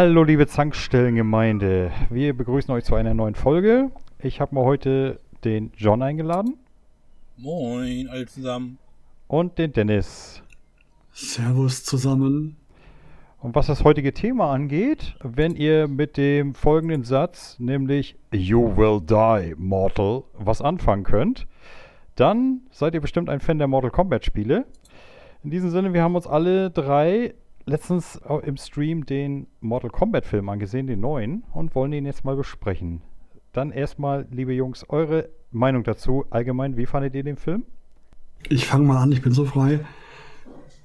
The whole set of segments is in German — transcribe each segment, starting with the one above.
Hallo liebe Zankstellengemeinde, wir begrüßen euch zu einer neuen Folge. Ich habe mal heute den John eingeladen Moin, alle zusammen. und den Dennis. Servus zusammen. Und was das heutige Thema angeht, wenn ihr mit dem folgenden Satz, nämlich You will die, Mortal, was anfangen könnt, dann seid ihr bestimmt ein Fan der Mortal Kombat Spiele. In diesem Sinne, wir haben uns alle drei letztens im Stream den Mortal Kombat Film angesehen, den neuen, und wollen ihn jetzt mal besprechen. Dann erstmal, liebe Jungs, eure Meinung dazu. Allgemein, wie fandet ihr den Film? Ich fange mal an, ich bin so frei.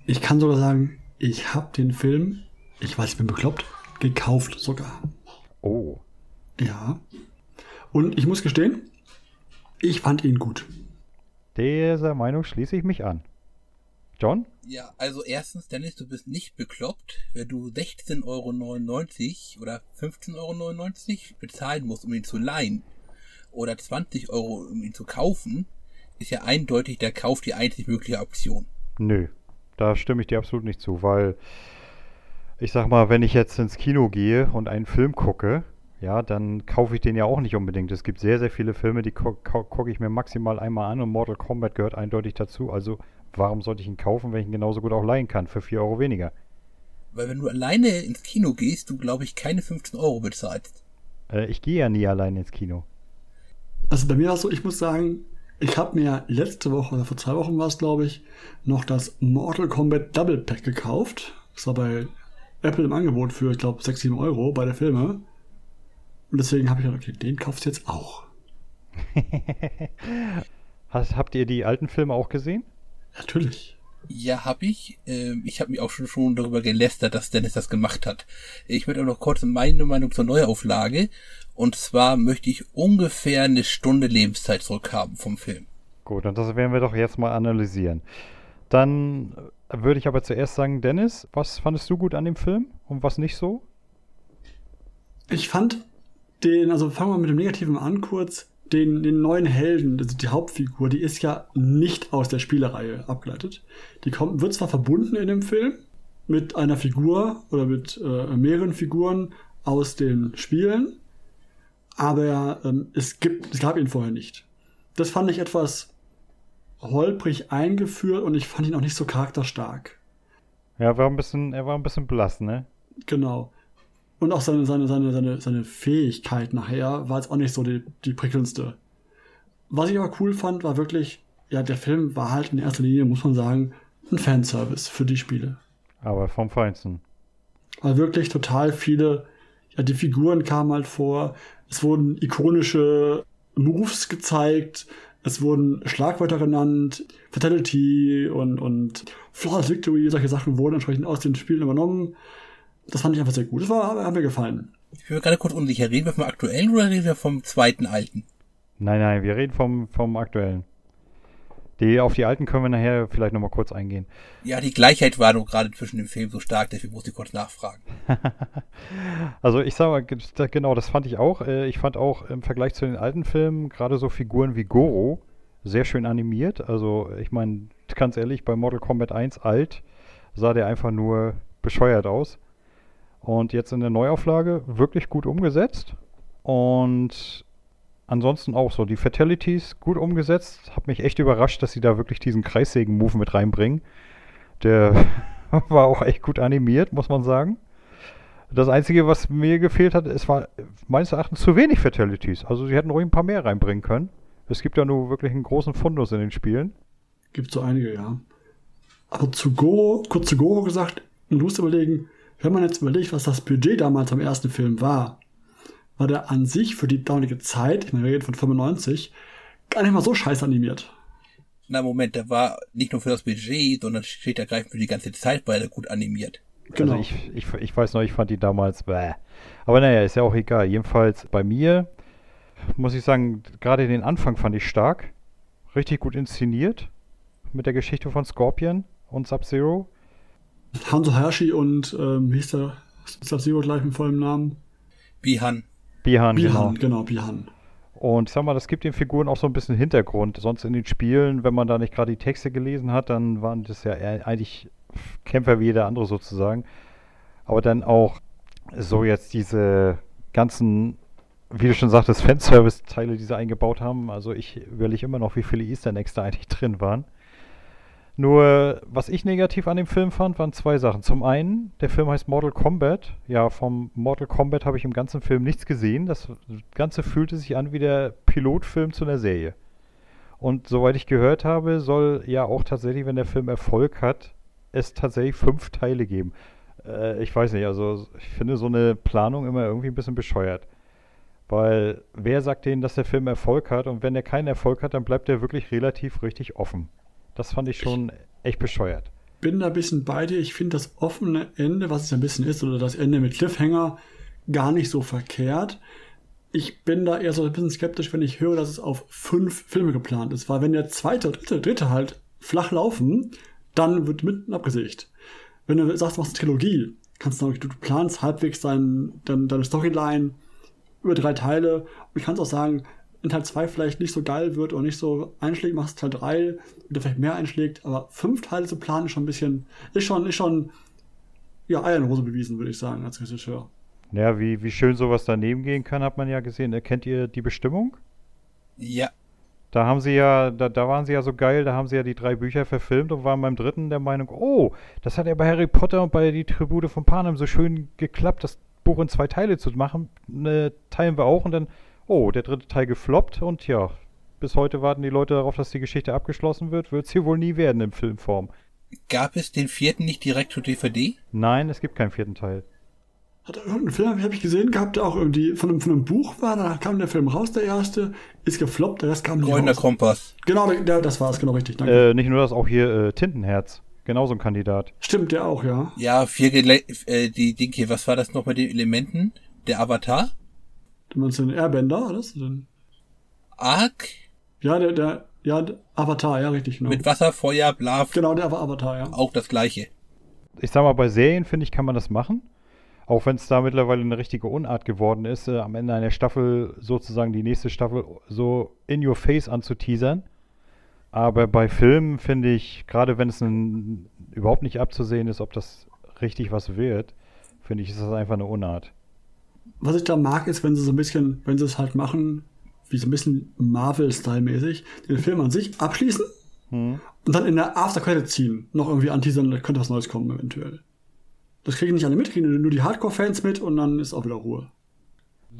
Ich kann sogar sagen, ich habe den Film, ich weiß, ich bin bekloppt, gekauft sogar. Oh, Ja. Und ich muss gestehen, ich fand ihn gut. dieser Meinung schließe ich mich an. John? Ja, also erstens, Dennis, du bist nicht bekloppt, wenn du 16,99 Euro oder 15,99 Euro bezahlen musst, um ihn zu leihen. Oder 20 Euro, um ihn zu kaufen, ist ja eindeutig der Kauf die einzig mögliche Option. Nö, da stimme ich dir absolut nicht zu, weil ich sag mal, wenn ich jetzt ins Kino gehe und einen Film gucke, ja, dann kaufe ich den ja auch nicht unbedingt. Es gibt sehr, sehr viele Filme, die gu- gu- gucke ich mir maximal einmal an und Mortal Kombat gehört eindeutig dazu. Also warum sollte ich ihn kaufen, wenn ich ihn genauso gut auch leihen kann für 4 Euro weniger? Weil wenn du alleine ins Kino gehst, du, glaube ich, keine 15 Euro bezahlst. Äh, ich gehe ja nie allein ins Kino. Also bei mir war es so, ich muss sagen, ich habe mir letzte Woche oder vor zwei Wochen war es, glaube ich, noch das Mortal Kombat Double Pack gekauft. Das war bei Apple im Angebot für, ich glaube, 6, 7 Euro bei der Filme. Und deswegen habe ich gedacht, okay, den kaufst du jetzt auch. Hast, habt ihr die alten Filme auch gesehen? Natürlich. Ja, hab ich. Ähm, ich habe mich auch schon, schon darüber gelästert, dass Dennis das gemacht hat. Ich möchte auch noch kurz meine Meinung zur Neuauflage. Und zwar möchte ich ungefähr eine Stunde Lebenszeit zurückhaben vom Film. Gut, und das werden wir doch jetzt mal analysieren. Dann würde ich aber zuerst sagen, Dennis, was fandest du gut an dem Film und was nicht so? Ich fand den, also fangen wir mit dem Negativen an kurz, den, den neuen Helden, also die Hauptfigur, die ist ja nicht aus der Spielereihe abgeleitet. Die kommt, wird zwar verbunden in dem Film mit einer Figur oder mit äh, mehreren Figuren aus den Spielen, aber ähm, es, gibt, es gab ihn vorher nicht. Das fand ich etwas holprig eingeführt und ich fand ihn auch nicht so charakterstark. Ja, er war ein bisschen, er war ein bisschen blass, ne? Genau. Und auch seine, seine, seine, seine, seine Fähigkeit nachher war jetzt auch nicht so die, die prickelndste. Was ich aber cool fand, war wirklich, ja, der Film war halt in erster Linie, muss man sagen, ein Fanservice für die Spiele. Aber vom Feinsten. Weil wirklich total viele, ja, die Figuren kamen halt vor, es wurden ikonische Moves gezeigt, es wurden Schlagwörter genannt, Fatality und, und Flawless Victory, solche Sachen wurden entsprechend aus den Spielen übernommen. Das fand ich einfach sehr gut. Das war, hat mir gefallen. Ich bin mir gerade kurz unsicher. Reden wir vom aktuellen oder reden wir vom zweiten alten? Nein, nein, wir reden vom, vom aktuellen. Die, auf die alten können wir nachher vielleicht nochmal kurz eingehen. Ja, die Gleichheit war nur gerade zwischen dem Film so stark, deswegen musste ich kurz nachfragen. Also ich sag mal, genau, das fand ich auch. Äh, Ich fand auch im Vergleich zu den alten Filmen gerade so Figuren wie Goro sehr schön animiert. Also ich meine, ganz ehrlich, bei Mortal Kombat 1 alt sah der einfach nur bescheuert aus. Und jetzt in der Neuauflage wirklich gut umgesetzt. Und ansonsten auch so, die Fatalities gut umgesetzt. Hat mich echt überrascht, dass sie da wirklich diesen Kreissägen-Move mit reinbringen. Der war auch echt gut animiert, muss man sagen. Das Einzige, was mir gefehlt hat, es war meines Erachtens zu wenig Fatalities. Also sie hätten ruhig ein paar mehr reinbringen können. Es gibt ja nur wirklich einen großen Fundus in den Spielen. Gibt so einige, ja. Aber zu Goro, kurz zu Goro gesagt, man muss überlegen, wenn man jetzt überlegt, was das Budget damals am ersten Film war, war der an sich für die damalige Zeit, ich meine, wir reden von 95, gar nicht mal so scheiß animiert. Na Moment, der war nicht nur für das Budget, sondern und ergreifend für die ganze Zeit, weil er gut animiert. Genau. Also ich, ich, ich weiß noch, ich fand die damals bäh. Aber naja, ist ja auch egal. Jedenfalls bei mir muss ich sagen, gerade den Anfang fand ich stark. Richtig gut inszeniert. Mit der Geschichte von Scorpion und Sub-Zero. Hanzo Hayashi und, ähm, wie hieß der Sub-Zero gleich mit vollem Namen? Bihan. Bihan, genau. Bihan, genau, Bihan. Und ich sag mal, das gibt den Figuren auch so ein bisschen Hintergrund. Sonst in den Spielen, wenn man da nicht gerade die Texte gelesen hat, dann waren das ja eigentlich Kämpfer wie jeder andere sozusagen. Aber dann auch so jetzt diese ganzen, wie du schon sagtest, Fanservice-Teile, die sie eingebaut haben. Also ich überlege immer noch, wie viele Easter Eggs da eigentlich drin waren. Nur, was ich negativ an dem Film fand, waren zwei Sachen. Zum einen, der Film heißt Mortal Kombat. Ja, vom Mortal Kombat habe ich im ganzen Film nichts gesehen. Das Ganze fühlte sich an wie der Pilotfilm zu einer Serie. Und soweit ich gehört habe, soll ja auch tatsächlich, wenn der Film Erfolg hat, es tatsächlich fünf Teile geben. Äh, ich weiß nicht, also ich finde so eine Planung immer irgendwie ein bisschen bescheuert. Weil wer sagt denen, dass der Film Erfolg hat? Und wenn er keinen Erfolg hat, dann bleibt er wirklich relativ richtig offen. Das fand ich schon echt bescheuert. Bin da ein bisschen bei dir. Ich finde das offene Ende, was es ein bisschen ist, oder das Ende mit Cliffhanger, gar nicht so verkehrt. Ich bin da eher so ein bisschen skeptisch, wenn ich höre, dass es auf fünf Filme geplant ist. Weil wenn der zweite, dritte, dritte halt flach laufen, dann wird mitten abgesägt. Wenn du sagst, du machst eine Trilogie, kannst du, du planst halbwegs dein, dein, deine Storyline über drei Teile. Und ich kann auch sagen, in Teil 2 vielleicht nicht so geil wird oder nicht so einschlägt, machst Teil 3, der vielleicht mehr einschlägt, aber fünf Teile zu planen ist schon ein bisschen, ist schon, ist schon, ja, Eier in Hose bewiesen, würde ich sagen, als Regisseur. Ja, wie, wie schön sowas daneben gehen kann, hat man ja gesehen. Kennt ihr die Bestimmung? Ja. Da haben sie ja, da, da waren sie ja so geil, da haben sie ja die drei Bücher verfilmt und waren beim dritten der Meinung, oh, das hat ja bei Harry Potter und bei die Tribute von Panem so schön geklappt, das Buch in zwei Teile zu machen. Ne, teilen wir auch und dann oh, der dritte Teil gefloppt und ja, bis heute warten die Leute darauf, dass die Geschichte abgeschlossen wird. Wird sie wohl nie werden in Filmform. Gab es den vierten nicht direkt zu DVD? Nein, es gibt keinen vierten Teil. Hat er irgendeinen Film, habe ich gesehen gehabt, der auch irgendwie von einem, von einem Buch war, danach kam der Film raus, der erste, ist gefloppt, der Rest kam nicht Grüner raus. Kompass. Genau, der, das war es, genau richtig, danke. Äh, nicht nur das, auch hier äh, Tintenherz. Genauso ein Kandidat. Stimmt, der auch, ja. Ja, vier Gele äh, die Dinge, was war das noch mit den Elementen? Der Avatar? Du meinst den Airbender, oder? Den... Ark? Ja, der, der, ja, der Avatar, ja, richtig, genau. Mit Wasser, Feuer, Bla. Genau, der war Avatar, ja. Auch das gleiche. Ich sag mal, bei Serien, finde ich, kann man das machen. Auch wenn es da mittlerweile eine richtige Unart geworden ist, äh, am Ende einer Staffel sozusagen die nächste Staffel so in your face anzuteasern. Aber bei Filmen finde ich, gerade wenn es überhaupt nicht abzusehen ist, ob das richtig was wird, finde ich, ist das einfach eine Unart was ich da mag, ist, wenn sie so ein bisschen, wenn sie es halt machen, wie so ein bisschen Marvel-Style-mäßig, den Film an sich abschließen hm. und dann in der After-Credit ziehen, noch irgendwie anteasern, da könnte was Neues kommen eventuell. Das kriegen nicht alle mit, kriegen nur die Hardcore-Fans mit und dann ist auch wieder Ruhe.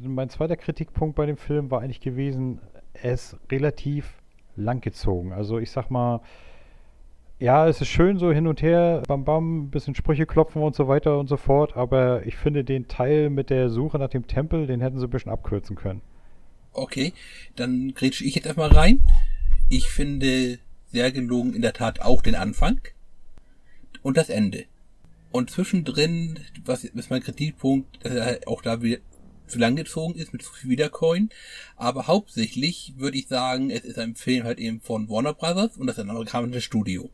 Mein zweiter Kritikpunkt bei dem Film war eigentlich gewesen, ist relativ langgezogen. Also ich sag mal, ja, es ist schön so hin und her, bam bam, bisschen Sprüche klopfen und so weiter und so fort, aber ich finde den Teil mit der Suche nach dem Tempel, den hätten sie ein bisschen abkürzen können. Okay, dann grätsche ich jetzt erstmal rein. Ich finde sehr gelungen in der Tat auch den Anfang und das Ende. Und zwischendrin, was ist mein Kritikpunkt, dass er auch da wieder zu lang gezogen ist mit zu viel Wiedercoin. Aber hauptsächlich würde ich sagen, es ist ein Film halt eben von Warner Brothers und das ist ein amerikanisches Studio.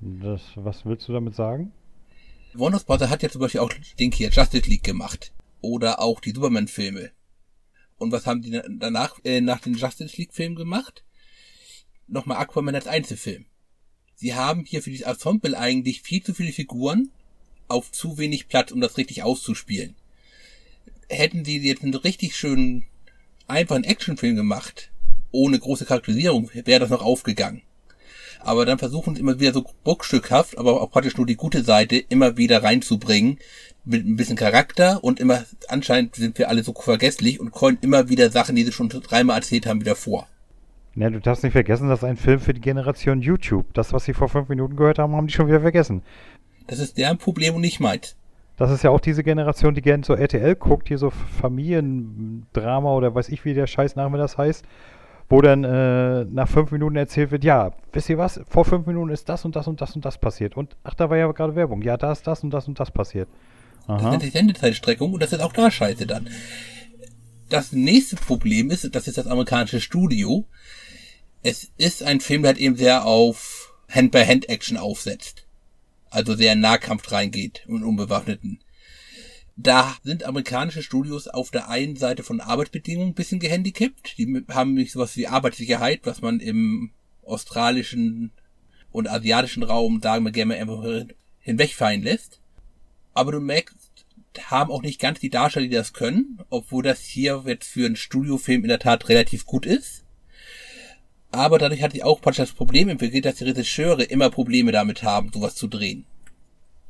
Das, was willst du damit sagen? Warner Bros. hat ja zum Beispiel auch den hier Justice League gemacht. Oder auch die Superman-Filme. Und was haben die danach, äh, nach den Justice League-Filmen gemacht? Nochmal Aquaman als Einzelfilm. Sie haben hier für dieses Ensemble eigentlich viel zu viele Figuren auf zu wenig Platz, um das richtig auszuspielen. Hätten sie jetzt einen richtig schönen, einfachen Actionfilm gemacht, ohne große Charakterisierung, wäre das noch aufgegangen aber dann versuchen sie immer wieder so bruchstückhaft, aber auch praktisch nur die gute Seite immer wieder reinzubringen, mit ein bisschen Charakter und immer, anscheinend sind wir alle so vergesslich und callen immer wieder Sachen, die sie schon dreimal erzählt haben, wieder vor. Ja, du darfst nicht vergessen, das ist ein Film für die Generation YouTube. Das, was sie vor fünf Minuten gehört haben, haben die schon wieder vergessen. Das ist deren Problem und nicht meins. Das ist ja auch diese Generation, die gerne so RTL guckt, hier so Familiendrama oder weiß ich, wie der Scheißname das heißt wo dann äh, nach fünf Minuten erzählt wird, ja, wisst ihr was, vor fünf Minuten ist das und das und das und das passiert. Und ach, da war ja gerade Werbung. Ja, da ist das und das und das passiert. Aha. Das nennt sich Sendezeitstreckung und das ist auch da scheiße dann. Das nächste Problem ist, das ist das amerikanische Studio. Es ist ein Film, der halt eben sehr auf Hand-by-Hand-Action aufsetzt. Also sehr in Nahkampf reingeht und unbewaffneten. Da sind amerikanische Studios auf der einen Seite von Arbeitsbedingungen ein bisschen gehandicapt. Die haben nicht sowas wie Arbeitssicherheit, was man im australischen und asiatischen Raum, sagen wir gerne, einfach hinwegfallen lässt. Aber du merkst haben auch nicht ganz die Darsteller, die das können, obwohl das hier jetzt für einen Studiofilm in der Tat relativ gut ist. Aber dadurch hatte ich auch praktisch das Problem entwickelt, dass die Regisseure immer Probleme damit haben, sowas zu drehen.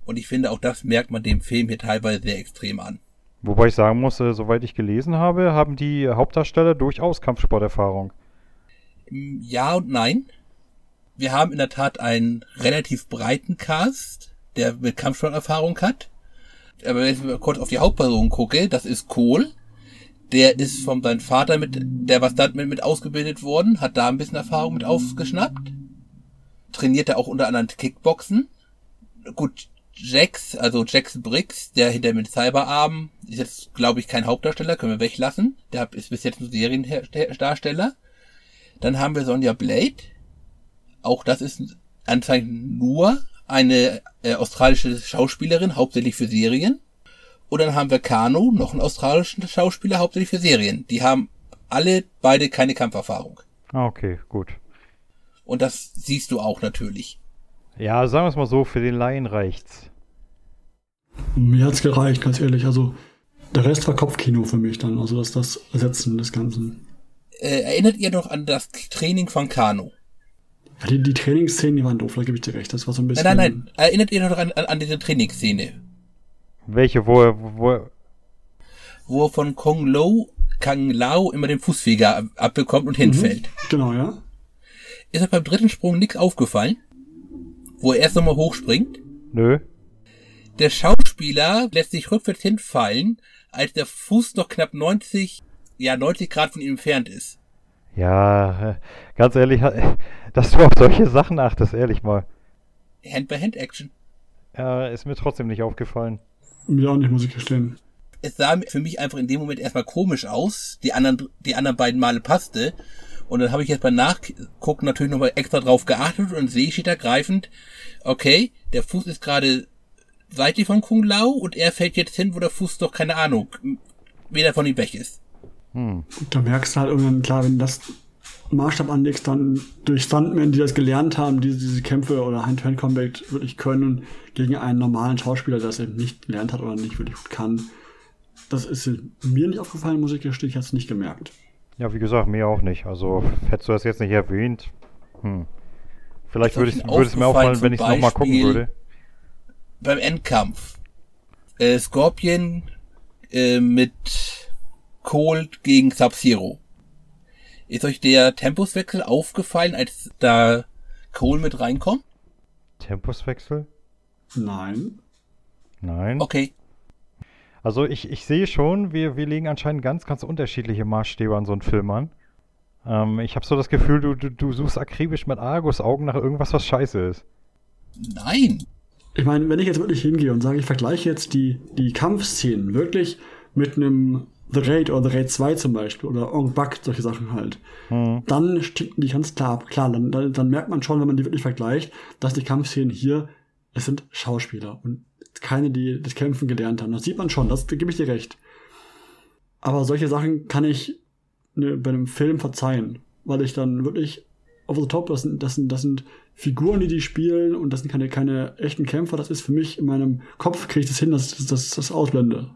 Und ich finde, auch das merkt man dem Film hier teilweise sehr extrem an. Wobei ich sagen muss, äh, soweit ich gelesen habe, haben die Hauptdarsteller durchaus Kampfsporterfahrung. Mm, ja und nein. Wir haben in der Tat einen relativ breiten Cast, der mit Kampfsporterfahrung hat. Aber wenn ich mal kurz auf die Hauptperson gucke, das ist Kohl. Der ist von seinem Vater mit, der was da mit, mit ausgebildet worden, hat da ein bisschen Erfahrung mit aufgeschnappt. Trainiert er auch unter anderem Kickboxen. Gut, Jax, also Jax Briggs, der hinter mit Cyberarm, ist jetzt, glaube ich, kein Hauptdarsteller, können wir weglassen. Der ist bis jetzt nur Seriendarsteller. Dann haben wir Sonja Blade. Auch das ist anscheinend nur eine äh, australische Schauspielerin, hauptsächlich für Serien. Und dann haben wir Kano, noch einen australischen Schauspieler, hauptsächlich für Serien. Die haben alle beide keine Kampferfahrung. Ah, okay, gut. Und das siehst du auch natürlich. Ja, sagen wir es mal so, für den Laien reicht's. Mir hat's gereicht, ganz ehrlich. Also, der Rest war Kopfkino für mich dann. Also, das das Ersetzen des Ganzen. Äh, erinnert ihr noch an das Training von Kano? Ja, die, die Trainingsszenen, die waren doof, da gebe ich dir recht. Das war so ein bisschen. Nein, nein, nein. Erinnert ihr noch an, an, an diese Trainingsszene? Welche, wo er, wo er, Wo er von Kong Lo, Kang Lao immer den Fußfeger ab- abbekommt und hinfällt. Genau, ja. Ist euch beim dritten Sprung nichts aufgefallen? Wo er erst nochmal hochspringt? nö. Der Schauspieler lässt sich rückwärts hinfallen, als der Fuß noch knapp 90, ja 90 Grad von ihm entfernt ist. Ja, ganz ehrlich, dass du auf solche Sachen achtest, ehrlich mal. Hand-by-Hand-Action. Ja, ist mir trotzdem nicht aufgefallen. Mir auch nicht, muss ich gestehen. Es sah für mich einfach in dem Moment erstmal komisch aus. Die anderen, die anderen beiden Male passte. Und dann habe ich jetzt beim Nachgucken natürlich nochmal extra drauf geachtet und sehe steht ergreifend, okay, der Fuß ist gerade seitlich von Kung Lao und er fällt jetzt hin, wo der Fuß doch, keine Ahnung, weder von ihm weg ist. Hm. Und da merkst du halt irgendwann, klar, wenn du das Maßstab anlegst, dann durch Stuntmen, die das gelernt haben, die diese Kämpfe oder Hand-to-Hand-Combat wirklich können, gegen einen normalen Schauspieler, der das eben nicht gelernt hat oder nicht wirklich gut kann. Das ist mir nicht aufgefallen, muss ich gestehen, ich habe es nicht gemerkt. Ja, wie gesagt, mir auch nicht. Also, hättest du das jetzt nicht erwähnt, hm. Vielleicht würde ich- denn würde es mir auffallen, wenn ich es nochmal gucken würde. Beim Endkampf. Äh, Scorpion äh, mit Cold gegen Sub-Zero. Ist euch der Tempuswechsel aufgefallen, als da Cole mit reinkommt? Tempuswechsel? Nein. Nein. Okay. Also ich, ich sehe schon, wir, wir legen anscheinend ganz, ganz unterschiedliche Maßstäbe an so einen Film an. Ähm, ich habe so das Gefühl, du, du, du suchst akribisch mit Argusaugen nach irgendwas, was scheiße ist. Nein. Ich meine, wenn ich jetzt wirklich hingehe und sage, ich vergleiche jetzt die, die Kampfszenen wirklich mit einem The Raid oder The Raid 2 zum Beispiel oder Ong Bak, solche Sachen halt, Hm. dann stinken die ganz klar ab. Klar, dann, dann, dann merkt man schon, wenn man die wirklich vergleicht, dass die Kampfszenen hier, es sind Schauspieler und keine, die das Kämpfen gelernt haben. Das sieht man schon, das da gebe ich dir recht. Aber solche Sachen kann ich ne, bei einem Film verzeihen, weil ich dann wirklich over the top, das sind, das sind, das sind Figuren, die die spielen und das sind keine, keine echten Kämpfer. Das ist für mich in meinem Kopf, kriege ich das hin, dass ich das, das, das ausblende.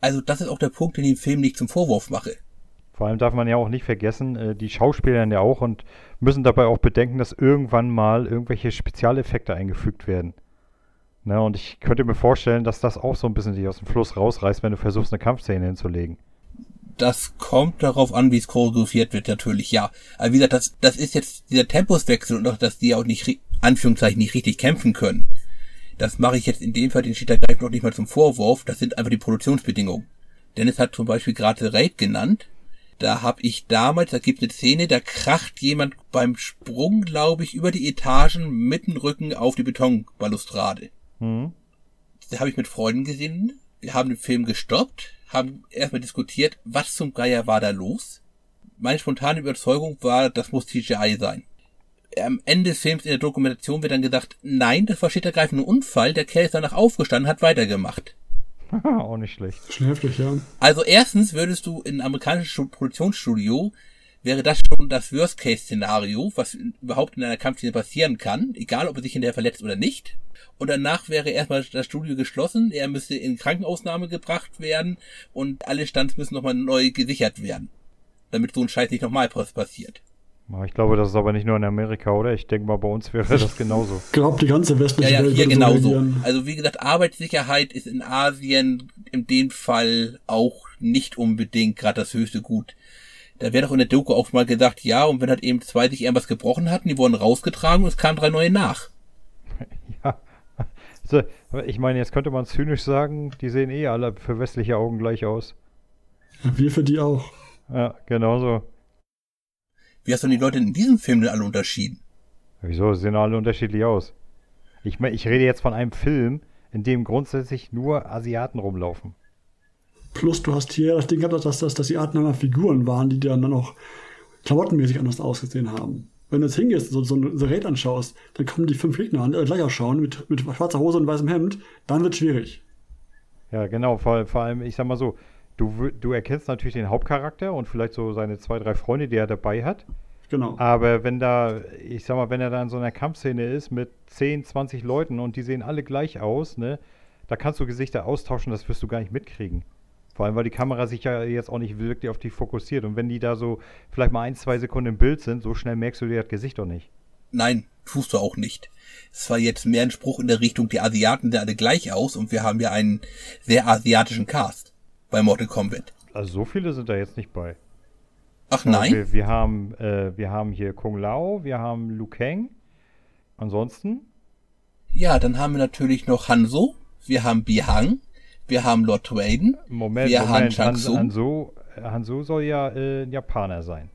Also das ist auch der Punkt, den ich dem Film nicht zum Vorwurf mache. Vor allem darf man ja auch nicht vergessen, äh, die Schauspieler ja auch und müssen dabei auch bedenken, dass irgendwann mal irgendwelche Spezialeffekte eingefügt werden. Ne, und ich könnte mir vorstellen, dass das auch so ein bisschen dich aus dem Fluss rausreißt, wenn du versuchst, eine Kampfszene hinzulegen. Das kommt darauf an, wie es choreografiert wird, natürlich, ja. Aber wie gesagt, das, das ist jetzt dieser Tempuswechsel und auch, dass die auch nicht, Anführungszeichen, nicht richtig kämpfen können. Das mache ich jetzt in dem Fall den Cheetah noch nicht mal zum Vorwurf. Das sind einfach die Produktionsbedingungen. Dennis hat zum Beispiel gerade Raid genannt. Da habe ich damals, da gibt es eine Szene, da kracht jemand beim Sprung, glaube ich, über die Etagen mit dem Rücken auf die Betonbalustrade. Hm? Da habe ich mit Freunden gesehen. Wir haben den Film gestoppt, haben erstmal diskutiert, was zum Geier war da los. Meine spontane Überzeugung war, das muss CGI sein. Am Ende des Films in der Dokumentation wird dann gesagt, nein, das war ein Unfall, der Kerl ist danach aufgestanden, hat weitergemacht. auch nicht schlecht. Schon heftig, ja. Also erstens würdest du in einem amerikanischen Stu- Produktionsstudio wäre das schon das Worst-Case-Szenario, was überhaupt in einer Kampfszene passieren kann, egal ob er sich in der verletzt oder nicht. Und danach wäre erstmal das Studio geschlossen, er müsste in Krankenausnahme gebracht werden und alle Stands müssen nochmal neu gesichert werden, damit so ein Scheiß nicht nochmal passiert. Ich glaube, das ist aber nicht nur in Amerika, oder? Ich denke mal, bei uns wäre das genauso. Ich glaube, die ganze westliche ja, ja, Welt hier so genauso. reagieren. Also wie gesagt, Arbeitssicherheit ist in Asien in dem Fall auch nicht unbedingt gerade das höchste Gut. Da wäre doch in der Doku auch mal gesagt, ja, und wenn halt eben zwei sich irgendwas gebrochen hatten, die wurden rausgetragen und es kamen drei neue nach. Ja. So, aber ich meine, jetzt könnte man zynisch sagen, die sehen eh alle für westliche Augen gleich aus. Wir für die auch. Ja, genauso. Wie hast du denn die Leute in diesem Film denn alle unterschieden? Wieso? Sie sehen alle unterschiedlich aus. Ich meine, ich rede jetzt von einem Film, in dem grundsätzlich nur Asiaten rumlaufen. Plus du hast hier das Ding gehabt, dass, dass, dass die Arten einer Figuren waren, die dann auch klamottenmäßig anders ausgesehen haben. Wenn du jetzt hingehst, so, so ein Gerät anschaust, dann kommen die fünf Gegner an, die alle gleich ausschauen, mit, mit schwarzer Hose und weißem Hemd, dann wird schwierig. Ja, genau. Vor, vor allem, ich sag mal so, du, du erkennst natürlich den Hauptcharakter und vielleicht so seine zwei, drei Freunde, die er dabei hat. Genau. Aber wenn da, ich sag mal, wenn er da in so einer Kampfszene ist mit 10, 20 Leuten und die sehen alle gleich aus, ne, da kannst du Gesichter austauschen, das wirst du gar nicht mitkriegen. Vor allem, weil die Kamera sich ja jetzt auch nicht wirklich auf die fokussiert. Und wenn die da so vielleicht mal ein, zwei Sekunden im Bild sind, so schnell merkst du dir das Gesicht doch nicht. Nein, tust du auch nicht. Es war jetzt mehr ein Spruch in der Richtung, die Asiaten sehen alle gleich aus und wir haben ja einen sehr asiatischen Cast bei Mortal Kombat. Also so viele sind da jetzt nicht bei. Ach nein? Wir, wir, haben, äh, wir haben hier Kung Lao, wir haben Liu Kang. Ansonsten, Ja, dann haben wir natürlich noch Hanzo, wir haben Bihang, wir haben Lord Twain, Moment, wir haben Moment, Shang Han, Tsung. Hanzo, Hanzo soll ja äh, ein Japaner sein.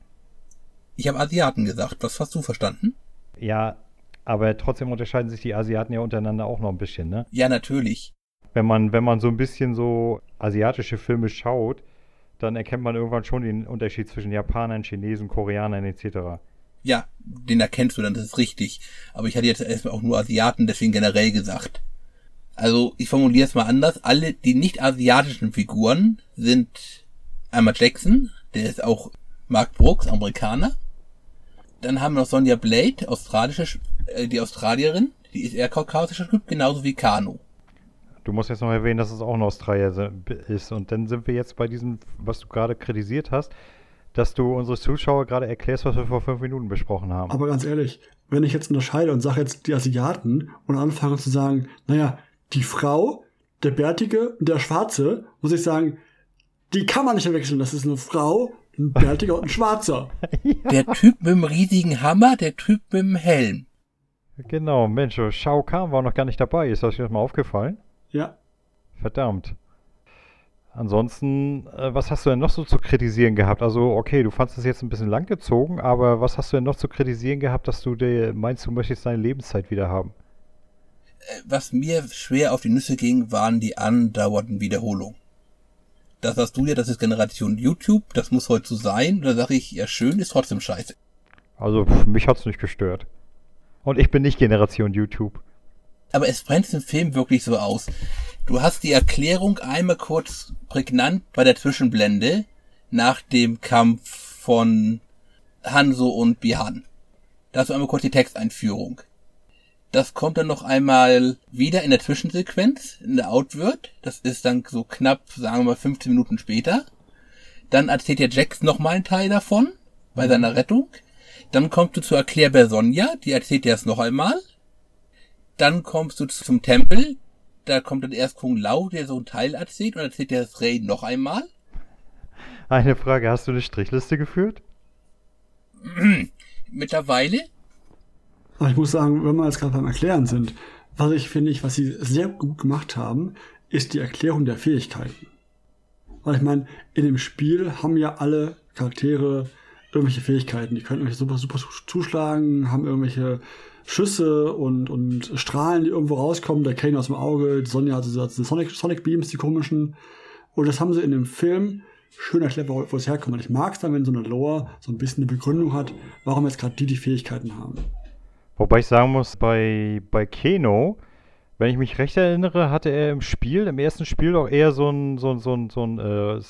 Ich habe Asiaten gesagt. Was hast du verstanden? Ja, aber trotzdem unterscheiden sich die Asiaten ja untereinander auch noch ein bisschen, ne? Ja, natürlich. Wenn man, wenn man so ein bisschen so asiatische Filme schaut, dann erkennt man irgendwann schon den Unterschied zwischen Japanern, Chinesen, Koreanern etc. Ja, den erkennst du dann, das ist richtig. Aber ich hatte jetzt erstmal auch nur Asiaten, deswegen generell gesagt. Also, ich formuliere es mal anders. Alle, die nicht asiatischen Figuren sind einmal Jackson, der ist auch Mark Brooks, Amerikaner. Dann haben wir noch Sonja Blade, australische, Sch- äh, die Australierin, die ist eher kaukasischer Typ, genauso wie Kano. Du musst jetzt noch erwähnen, dass es auch ein Australier ist. Und dann sind wir jetzt bei diesem, was du gerade kritisiert hast, dass du unsere Zuschauer gerade erklärst, was wir vor fünf Minuten besprochen haben. Aber ganz ehrlich, wenn ich jetzt unterscheide und sage jetzt die Asiaten und anfange zu sagen, naja, die Frau, der Bärtige und der Schwarze, muss ich sagen, die kann man nicht verwechseln. Das ist eine Frau, ein Bärtiger und ein Schwarzer. Der Typ mit dem riesigen Hammer, der Typ mit dem Helm. Genau, Mensch, Shao Kahn war noch gar nicht dabei. Ist euch das mal aufgefallen? Ja, Verdammt. Ansonsten, äh, was hast du denn noch so zu kritisieren gehabt? Also, okay, du fandest es jetzt ein bisschen langgezogen, aber was hast du denn noch zu kritisieren gehabt, dass du dir meinst, du möchtest deine Lebenszeit wieder haben? Was mir schwer auf die Nüsse ging, waren die andauernden Wiederholungen. Das hast du ja, das ist Generation YouTube, das muss heute so sein. Da sage ich, ja schön, ist trotzdem scheiße. Also, mich hat's nicht gestört. Und ich bin nicht Generation YouTube. Aber es brennt im Film wirklich so aus. Du hast die Erklärung einmal kurz prägnant bei der Zwischenblende nach dem Kampf von Hanzo und Bihan. Da hast du einmal kurz die Texteinführung. Das kommt dann noch einmal wieder in der Zwischensequenz, in der Outward. Das ist dann so knapp, sagen wir mal, 15 Minuten später. Dann erzählt dir Jax nochmal einen Teil davon, bei seiner Rettung. Dann kommst du zur Erklärbär Sonja, die erzählt dir das noch einmal. Dann kommst du zum Tempel. Da kommt dann erst Kung Lao, der so einen Teil erzählt und erzählt dir das Rey noch einmal. Eine Frage, hast du eine Strichliste geführt? Mittlerweile, aber ich muss sagen, wenn wir jetzt gerade beim Erklären sind, was ich finde, was sie sehr gut gemacht haben, ist die Erklärung der Fähigkeiten. Weil ich meine, in dem Spiel haben ja alle Charaktere irgendwelche Fähigkeiten. Die können irgendwelche super, super zuschlagen, haben irgendwelche Schüsse und, und Strahlen, die irgendwo rauskommen. Der Kane aus dem Auge, die Sonja hat diese Sonic, Sonic Beams, die komischen. Und das haben sie in dem Film schön erklärt, wo, wo es herkommt. Und ich mag es dann, wenn so eine Lore so ein bisschen eine Begründung hat, warum jetzt gerade die die Fähigkeiten haben. Wobei ich sagen muss, bei, bei Keno, wenn ich mich recht erinnere, hatte er im Spiel, im ersten Spiel auch eher so ein, so ein, so ein, so ein äh,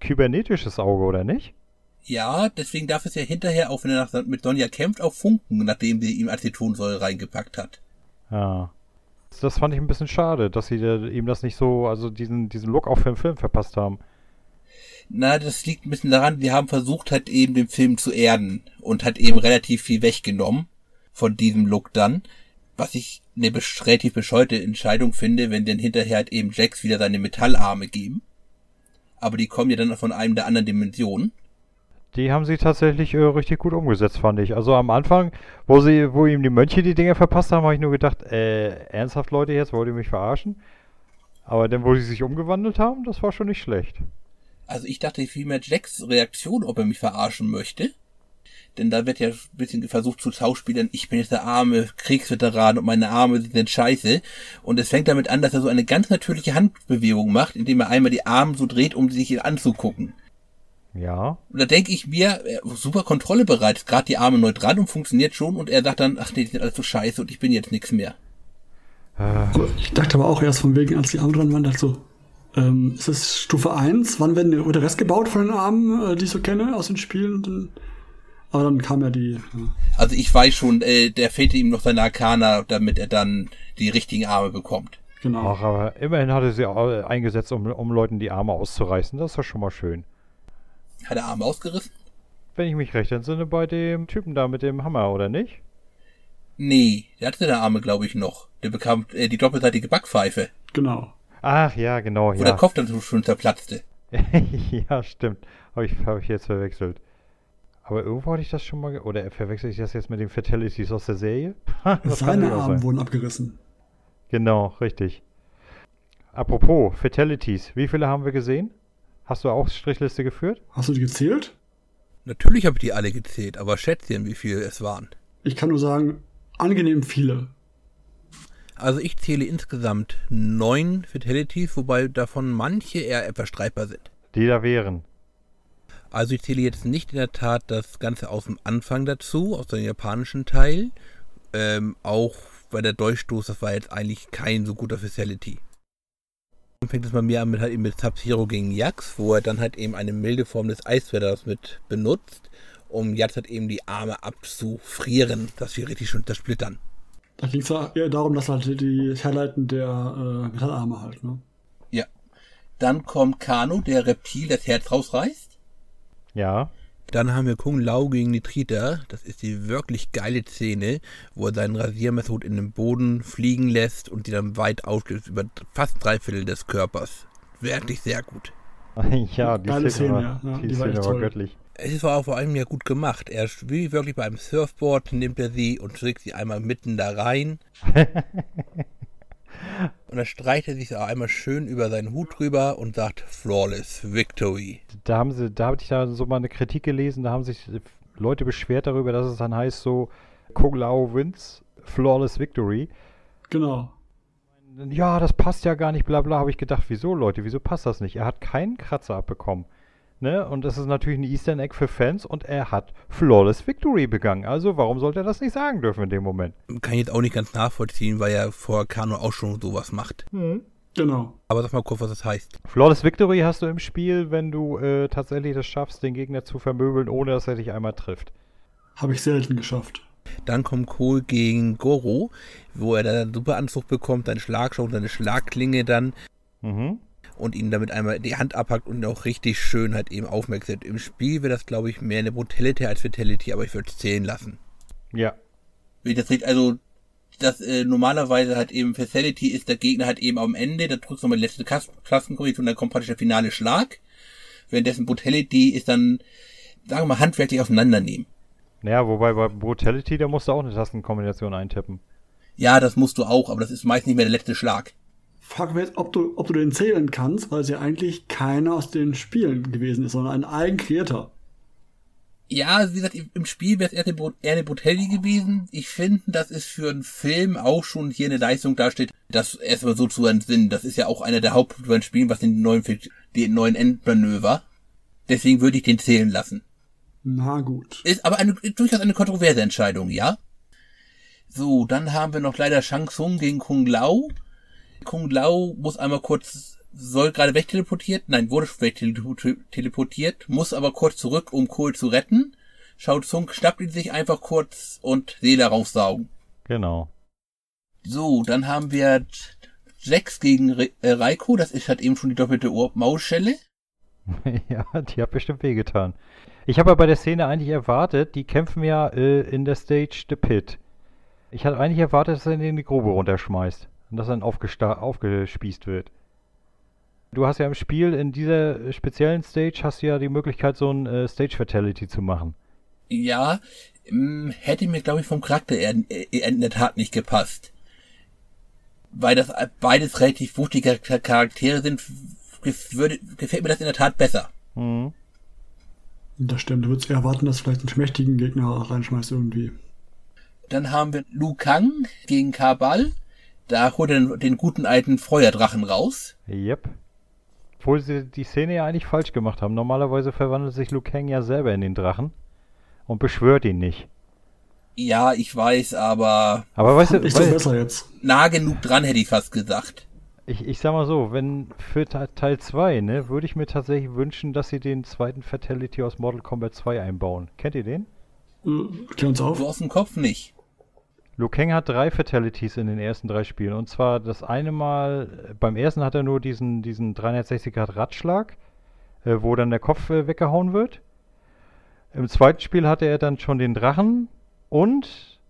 kybernetisches Auge, oder nicht? Ja, deswegen darf es ja hinterher, auch wenn er nach, mit Sonja kämpft, auch funken, nachdem sie ihm Acetonsäure reingepackt hat. Ja. Das fand ich ein bisschen schade, dass sie da, ihm das nicht so, also diesen, diesen Look auch für den Film verpasst haben. Na, das liegt ein bisschen daran, wir haben versucht, halt eben den Film zu erden und hat eben relativ viel weggenommen von diesem Look dann. Was ich eine relativ bescheuerte Entscheidung finde, wenn dann hinterher halt eben Jax wieder seine Metallarme geben. Aber die kommen ja dann von einem der anderen Dimensionen. Die haben sie tatsächlich äh, richtig gut umgesetzt, fand ich. Also am Anfang, wo sie, wo ihm die Mönche die Dinge verpasst haben, habe ich nur gedacht, äh, ernsthaft Leute, jetzt wollt ihr mich verarschen? Aber dann, wo sie sich umgewandelt haben, das war schon nicht schlecht. Also ich dachte vielmehr Jacks Reaktion, ob er mich verarschen möchte. Denn da wird ja ein bisschen versucht zu schauspielern, ich bin jetzt der arme Kriegsveteran und meine Arme sind scheiße. Und es fängt damit an, dass er so eine ganz natürliche Handbewegung macht, indem er einmal die Arme so dreht, um sich anzugucken. Ja. Und da denke ich mir, super Kontrolle bereit, gerade die Arme neutral und funktioniert schon und er sagt dann, ach nee, die sind alles so scheiße und ich bin jetzt nichts mehr. Äh. Ich dachte aber auch erst von wegen, als die Arme dran waren, dachte so, ähm, ist das Stufe 1? Wann werden der Rest gebaut von den Armen, äh, die ich so kenne aus den Spielen? Dann, aber dann kam ja die. Ja. Also ich weiß schon, äh, der fehlte ihm noch seine Arcana, damit er dann die richtigen Arme bekommt. Genau. Ach, aber immerhin hatte sie auch eingesetzt, um, um Leuten die Arme auszureißen. Das ist doch schon mal schön. Hat er Arme ausgerissen? Wenn ich mich recht entsinne, bei dem Typen da mit dem Hammer, oder nicht? Nee, der hatte seine Arme, glaube ich, noch. Der bekam äh, die doppelseitige Backpfeife. Genau. Ach ja, genau. Wo ja. der Kopf dann schon zerplatzte. ja, stimmt. Habe ich, hab ich jetzt verwechselt. Aber irgendwo hatte ich das schon mal. Oder verwechsel ich das jetzt mit den Fatalities aus der Serie? Seine Arme wurden abgerissen. Genau, richtig. Apropos Fatalities, wie viele haben wir gesehen? Hast du auch Strichliste geführt? Hast du die gezählt? Natürlich habe ich die alle gezählt, aber schätzchen, wie viele es waren. Ich kann nur sagen, angenehm viele. Also ich zähle insgesamt neun Fatalities, wobei davon manche eher etwas streitbar sind. Die da wären. Also ich zähle jetzt nicht in der Tat das Ganze aus dem Anfang dazu, aus dem japanischen Teil. Ähm, auch bei der Durchstoß, das war jetzt eigentlich kein so guter Fatality. Dann fängt es bei mir an mit halt eben mit Sub-Zero gegen Jax, wo er dann halt eben eine milde Form des Eiswetters mit benutzt, um Jax halt eben die Arme abzufrieren, dass wir richtig schön zersplittern. Da ging es ja eher darum, dass halt die Herleiten der äh, Metallarme halt, ne? Ja. Dann kommt Kano, der Reptil das Herz rausreißt. Ja. Dann haben wir Kung Lao gegen Nitrita. Das ist die wirklich geile Szene, wo er seinen Rasiermesser in den Boden fliegen lässt und die dann weit ausgelöst über fast drei Viertel des Körpers. Wirklich sehr gut. ja, die Szene, Szene, war, ja. die, die Szene war, war göttlich. Es war auch vor allem ja gut gemacht. Er wie wirklich beim Surfboard nimmt er sie und trägt sie einmal mitten da rein. Und dann streicht er sich auch einmal schön über seinen Hut drüber und sagt Flawless Victory. Da haben sie, da habe ich da so mal eine Kritik gelesen, da haben sich Leute beschwert darüber, dass es dann heißt so Kung Lao wins Flawless Victory. Genau. Ja, das passt ja gar nicht, bla bla, habe ich gedacht, wieso Leute, wieso passt das nicht? Er hat keinen Kratzer abbekommen. Ne? Und das ist natürlich ein Eastern Egg für Fans und er hat Flawless Victory begangen. Also warum sollte er das nicht sagen dürfen in dem Moment? Kann ich jetzt auch nicht ganz nachvollziehen, weil er vor Kano auch schon sowas macht. Mhm. Genau. Aber sag mal kurz, was das heißt. Flawless Victory hast du im Spiel, wenn du äh, tatsächlich das schaffst, den Gegner zu vermöbeln, ohne dass er dich einmal trifft. Habe ich selten geschafft. Dann kommt Cole gegen Goro, wo er dann einen super Anzug bekommt, seine Schlagschau und seine Schlagklinge dann. Mhm und ihn damit einmal die Hand abhackt und auch richtig schön halt eben aufmerksam. Im Spiel wäre das, glaube ich, mehr eine Brutality als Fatality, aber ich würde es zählen lassen. Ja. Wie das riecht, also das äh, normalerweise halt eben Fatality ist der Gegner halt eben am Ende, da drückst du nochmal die letzte Klassenkombination und dann kommt praktisch der finale Schlag. Währenddessen Brutality ist dann, sagen wir mal, handwerklich auseinandernehmen. Naja, wobei bei Brutality, da musst du auch eine Tastenkombination eintippen. Ja, das musst du auch, aber das ist meist nicht mehr der letzte Schlag frage mich jetzt, ob du, ob du den zählen kannst, weil es ja eigentlich keiner aus den Spielen gewesen ist, sondern ein eigenkreierter. Ja, wie gesagt, im Spiel wäre es eher eine Botelli gewesen. Ich finde, das ist für einen Film auch schon hier eine Leistung dasteht, das erstmal so zu entsinnen. Das ist ja auch einer der Hauptpunkte beim Spielen, was den neuen, den neuen Endmanöver. Deswegen würde ich den zählen lassen. Na gut. Ist aber eine, durchaus eine kontroverse Entscheidung, ja? So, dann haben wir noch leider Shang Tsung gegen Kung Lao. Kung Lao muss einmal kurz soll gerade wegteleportiert, nein, wurde wegteleportiert, muss aber kurz zurück, um Kohl zu retten. Shao Tsung schnappt ihn sich einfach kurz und Seele raussaugen. Genau. So, dann haben wir Jax gegen Re äh, Raiko, das ist halt eben schon die doppelte Maulschelle. ja, die hat bestimmt wehgetan. Ich habe aber bei der Szene eigentlich erwartet, die kämpfen ja äh, in der Stage The Pit. Ich hatte eigentlich erwartet, dass er ihn in die Grube runterschmeißt und dass er dann aufgespießt wird. Du hast ja im Spiel in dieser speziellen Stage hast du ja die Möglichkeit, so ein äh, Stage Fatality zu machen. Ja, ähm, hätte mir, glaube ich, vom Charakter eher in der Tat nicht gepasst. Weil das beides relativ wuchtige Charaktere sind, würde, gefällt mir das in der Tat besser. Mhm. Das stimmt, du würdest eher erwarten, dass vielleicht einen schmächtigen Gegner reinschmeißt irgendwie. Dann haben wir Lu Kang gegen Kabal. Da holt er den, den guten alten Feuerdrachen raus. Yep. Obwohl sie die Szene ja eigentlich falsch gemacht haben. Normalerweise verwandelt sich Lu Kang ja selber in den Drachen und beschwört ihn nicht. Ja, ich weiß, aber. Aber weißt du, ist doch besser jetzt. Nah genug dran, hätte ich fast gesagt. Ich, ich sag mal so, wenn für Teil 2, ne, würde ich mir tatsächlich wünschen, dass sie den zweiten Fatality aus Mortal Kombat 2 einbauen. Kennt ihr den? Hm, klär uns auf. So aus dem Kopf nicht. Liu Kang hat drei Fatalities in den ersten drei Spielen. Und zwar das eine Mal, beim ersten hat er nur diesen, diesen 360 Grad Radschlag, äh, wo dann der Kopf äh, weggehauen wird. Im zweiten Spiel hatte er dann schon den Drachen und.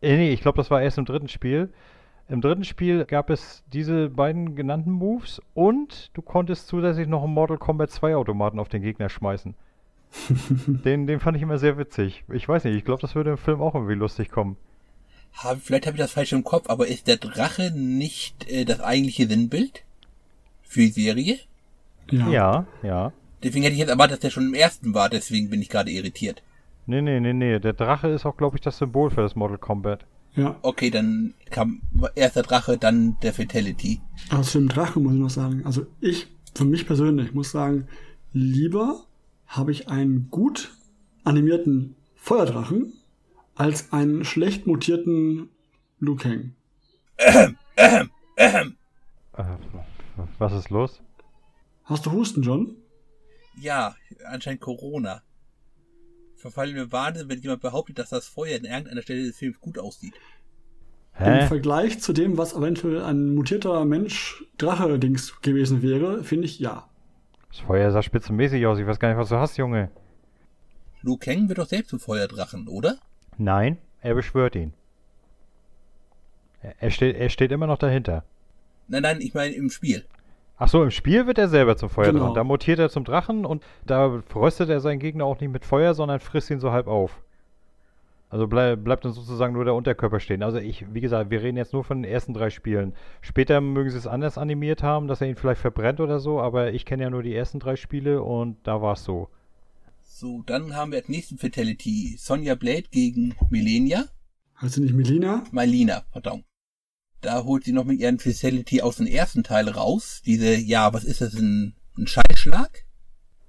Äh, nee, ich glaube, das war erst im dritten Spiel. Im dritten Spiel gab es diese beiden genannten Moves und du konntest zusätzlich noch einen Mortal Kombat 2 Automaten auf den Gegner schmeißen. den, den fand ich immer sehr witzig. Ich weiß nicht, ich glaube, das würde im Film auch irgendwie lustig kommen. Hab, vielleicht habe ich das falsch im Kopf, aber ist der Drache nicht äh, das eigentliche Sinnbild für die Serie? Ja. ja, ja. Deswegen hätte ich jetzt erwartet, dass der schon im ersten war, deswegen bin ich gerade irritiert. Nee, nee, nee, nee. Der Drache ist auch, glaube ich, das Symbol für das Mortal Kombat. Ja. Okay, dann kam erst der Drache, dann der Fatality. Aber zu dem Drache muss ich noch sagen, also ich, für mich persönlich, muss sagen, lieber habe ich einen gut animierten Feuerdrachen als einen schlecht mutierten Liu Kang. Ähm, ähm, ähm. Was ist los? Hast du Husten, John? Ja, anscheinend Corona. Verfallen mir Wahnsinn, wenn jemand behauptet, dass das Feuer an irgendeiner Stelle des Films gut aussieht. Hä? Im Vergleich zu dem, was eventuell ein mutierter Mensch Drache-Dings gewesen wäre, finde ich ja. Das Feuer sah spitzenmäßig aus. Ich weiß gar nicht, was du hast, Junge. Liu Kang wird doch selbst ein Feuerdrachen, oder? Nein, er beschwört ihn. Er steht, er steht immer noch dahinter. Nein, nein, ich meine im Spiel. Ach so, im Spiel wird er selber zum Feuerdrachen. Genau. Da mutiert er zum Drachen und da fröstet er seinen Gegner auch nicht mit Feuer, sondern frisst ihn so halb auf. Also bleib, bleibt dann sozusagen nur der Unterkörper stehen. Also ich, wie gesagt, wir reden jetzt nur von den ersten drei Spielen. Später mögen sie es anders animiert haben, dass er ihn vielleicht verbrennt oder so, aber ich kenne ja nur die ersten drei Spiele und da war es so. So, dann haben wir als nächsten Fatality Sonja Blade gegen Milenia. Heißt sie nicht Melina? Melina, pardon. Da holt sie noch mit ihren Fatality aus dem ersten Teil raus. Diese, ja, was ist das, ein, ein Scheißschlag?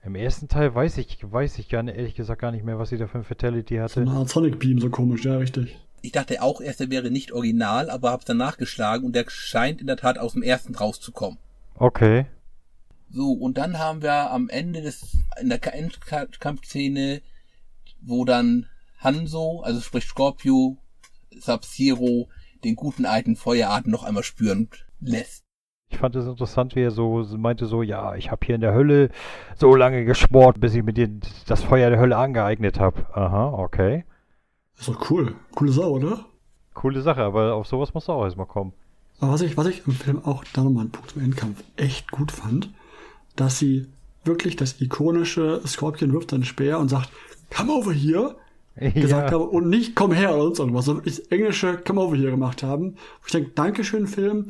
Im ersten Teil weiß ich, weiß ich gar nicht, ehrlich gesagt gar nicht mehr, was sie da für ein Fatality hatte. So Art Sonic Beam, so komisch, ja, richtig. Ich dachte auch erst, er wäre nicht original, aber hab's dann nachgeschlagen und der scheint in der Tat aus dem ersten rauszukommen. Okay. So, und dann haben wir am Ende des, in der Endkampfszene, wo dann Hanzo, also sprich Scorpio, Sub-Zero, den guten alten Feueratem noch einmal spüren lässt. Ich fand es interessant, wie er so meinte so, ja, ich habe hier in der Hölle so lange geschmort, bis ich mir dir das Feuer der Hölle angeeignet habe. Aha, okay. ist doch cool. Coole Sau, oder? Coole Sache, aber auf sowas muss auch erstmal kommen. Aber was ich, was ich im Film auch, da nochmal ein Punkt zum Endkampf, echt gut fand, dass sie wirklich das ikonische Scorpion wirft seinen Speer und sagt, come over here, ja. gesagt habe und nicht komm her oder sonst irgendwas, sondern wirklich das englische come over here gemacht haben. Ich denke, Dankeschön, Film,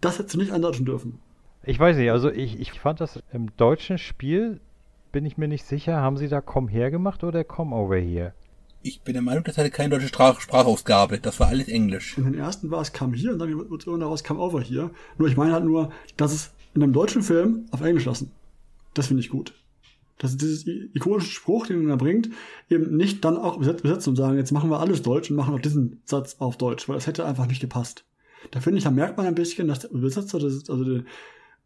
das hättest du nicht andeuten dürfen. Ich weiß nicht, also ich, ich fand das im deutschen Spiel, bin ich mir nicht sicher, haben sie da komm her gemacht oder come over here? Ich bin der Meinung, das hatte keine deutsche Sprach Sprachausgabe. Das war alles Englisch. In den ersten war es come hier und dann wird es daraus come over here. Nur ich meine halt nur, dass es in einem deutschen Film auf Englisch lassen. Das finde ich gut. Das ist dieses ikonische Spruch, den er bringt, eben nicht dann auch besetzen und sagen, jetzt machen wir alles Deutsch und machen auch diesen Satz auf Deutsch, weil das hätte einfach nicht gepasst. Da finde ich, da merkt man ein bisschen, dass der Übersetzer, ist, also der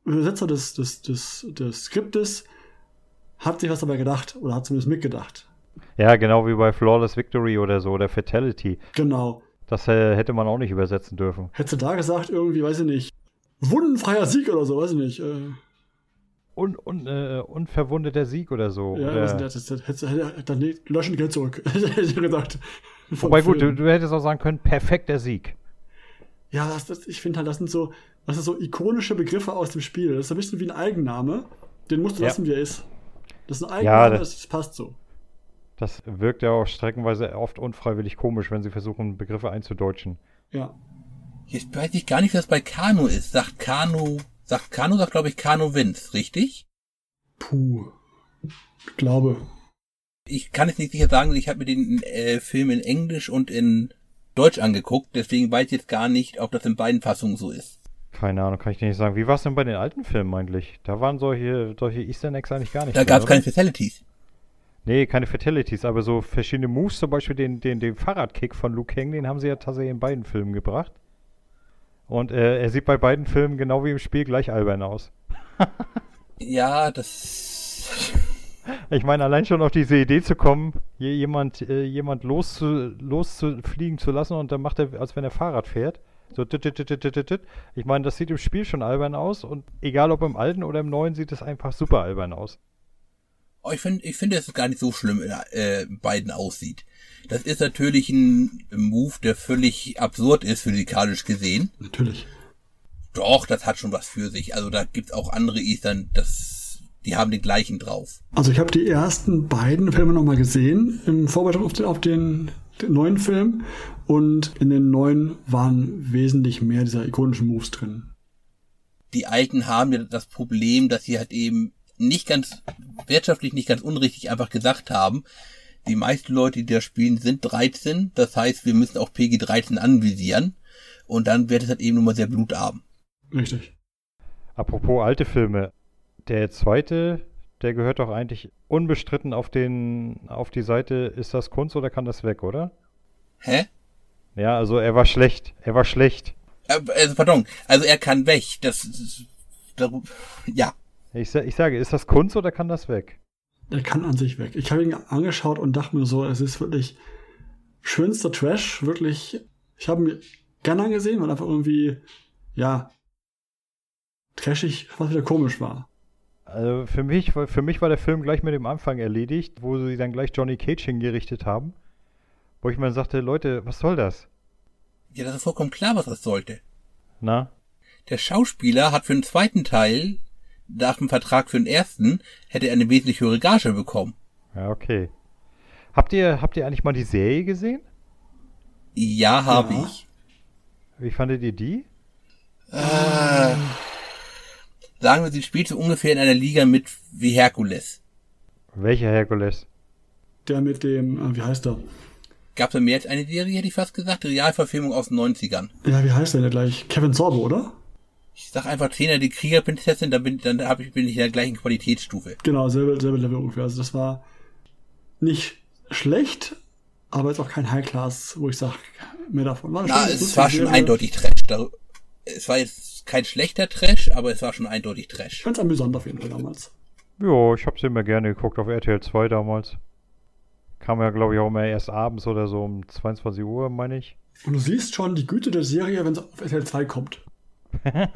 Übersetzer des, des, des, des Skriptes hat sich was dabei gedacht oder hat zumindest mitgedacht. Ja, genau wie bei Flawless Victory oder so oder Fatality. Genau. Das äh, hätte man auch nicht übersetzen dürfen. Hättest du da gesagt, irgendwie, weiß ich nicht, wundenfreier Sieg oder so, weiß ich nicht. Äh, Un, un, äh, unverwundeter Sieg oder so. ja, oder das, das, hätte, hätte, dann löschen Geld zurück. hätte ich gesagt. Wobei gut, du, du hättest auch sagen können, perfekter Sieg. Ja, das, das, ich finde halt, das sind so, das sind so ikonische Begriffe aus dem Spiel. Das ist ein bisschen wie ein Eigenname. Den musst du Ja. lassen, wie er ist. Das ist ein Ja, Eigenname, das- das, passt so. Das wirkt ja auch streckenweise oft unfreiwillig komisch, wenn sie versuchen, Begriffe einzudeutschen. Ja. Jetzt weiß ich gar nicht, was bei Kano ist. Sagt Kano, sagt Kano, sagt glaube ich Kano Vince, richtig? Puh. Ich glaube. Ich kann es nicht sicher sagen, ich habe mir den äh, Film in Englisch und in Deutsch angeguckt, deswegen weiß ich jetzt gar nicht, ob das in beiden Fassungen so ist. Keine Ahnung, kann ich dir nicht sagen. Wie war es denn bei den alten Filmen eigentlich? Da waren solche, solche Easter Eggs eigentlich gar nicht. Da gab es keine Fatalities. Nee, keine Fatalities, aber so verschiedene Moves, zum Beispiel den, den, den Fahrradkick von Luke Kang, den haben sie ja tatsächlich in beiden Filmen gebracht. Und äh, er sieht bei beiden Filmen genau wie im Spiel gleich albern aus. Ja, das. Ich meine, allein schon auf diese Idee zu kommen, je- jemand, äh, jemand loszu, loszufliegen zu lassen und dann macht er, als wenn er Fahrrad fährt. So, dit, dit, dit, dit, dit. Ich meine, das sieht im Spiel schon albern aus und egal ob im alten oder im neuen, sieht es einfach super albern aus. Oh, ich finde, ich finde, dass es gar nicht so schlimm in äh, beiden aussieht. Das ist natürlich ein Move, der völlig absurd ist, physikalisch gesehen. Natürlich. Doch, das hat schon was für sich. Also da gibt's auch andere Eastern, das, die haben den gleichen drauf. Also ich habe die ersten beiden Filme nochmal gesehen, im Vorbereitung auf den, auf den neuen Film. Und in den neuen waren wesentlich mehr dieser ikonischen Moves drin. Die Alten haben ja das Problem, dass sie halt eben nicht ganz, wirtschaftlich nicht ganz unrichtig einfach gesagt haben, die meisten Leute, die da spielen, sind 13. Das heißt, wir müssen auch PG 13 anvisieren. Und dann wird es halt eben nur mal sehr blutarm. Richtig. Apropos alte Filme, der zweite, der gehört doch eigentlich unbestritten auf den, auf die Seite, ist das Kunst oder kann das weg, oder? Hä? Ja, also er war schlecht. Er war schlecht. Äh, Also, pardon. Also er kann weg. Das, das, das ja. Ich, ich sage, ist das Kunst oder kann das weg? Der kann an sich weg. Ich habe ihn angeschaut und dachte mir so, es ist wirklich schönster Trash. Wirklich, ich habe ihn gerne angesehen, weil einfach irgendwie, ja, trashig, was wieder komisch war. Also für mich, war- für mich war der Film gleich mit dem Anfang erledigt, wo sie dann gleich Johnny Cage hingerichtet haben. Wo ich mir sagte, Leute, was soll das? Ja, das ist vollkommen klar, was das sollte. Na? Der Schauspieler hat für den zweiten Teil, nach dem Vertrag für den ersten, hätte er eine wesentlich höhere Gage bekommen. Ja, okay. Habt ihr, habt ihr eigentlich mal die Serie gesehen? Ja, habe Ja. ich. Wie fandet ihr die? Sagen wir, sie spielt so ungefähr in einer Liga mit wie Herkules. Welcher Herkules? Der mit dem, äh, wie heißt er? Gab es mehr als eine Serie, hätte ich fast gesagt? Realverfilmung aus den 90ern. Ja, wie heißt der denn gleich? Kevin Sorbo, oder? Ich sag einfach Trainer die Kriegerprinzessin, dann bin, dann hab ich, bin ich in der gleichen Qualitätsstufe. Genau, selbe, selbe Level ungefähr. Also das war nicht schlecht, aber jetzt auch kein High Class, wo ich sage, mehr davon. War Na, es war schon Serie. eindeutig Trash. Da, es war jetzt kein schlechter Trash, aber es war schon eindeutig Trash. fand's amüsant auf jeden Fall damals. Jo, ich hab's immer gerne geguckt auf RTL 2 damals. Kam ja, glaube ich, auch immer erst abends oder so um 22 Uhr, meine ich. Und du siehst schon die Güte der Serie, wenn es auf RTL 2 kommt.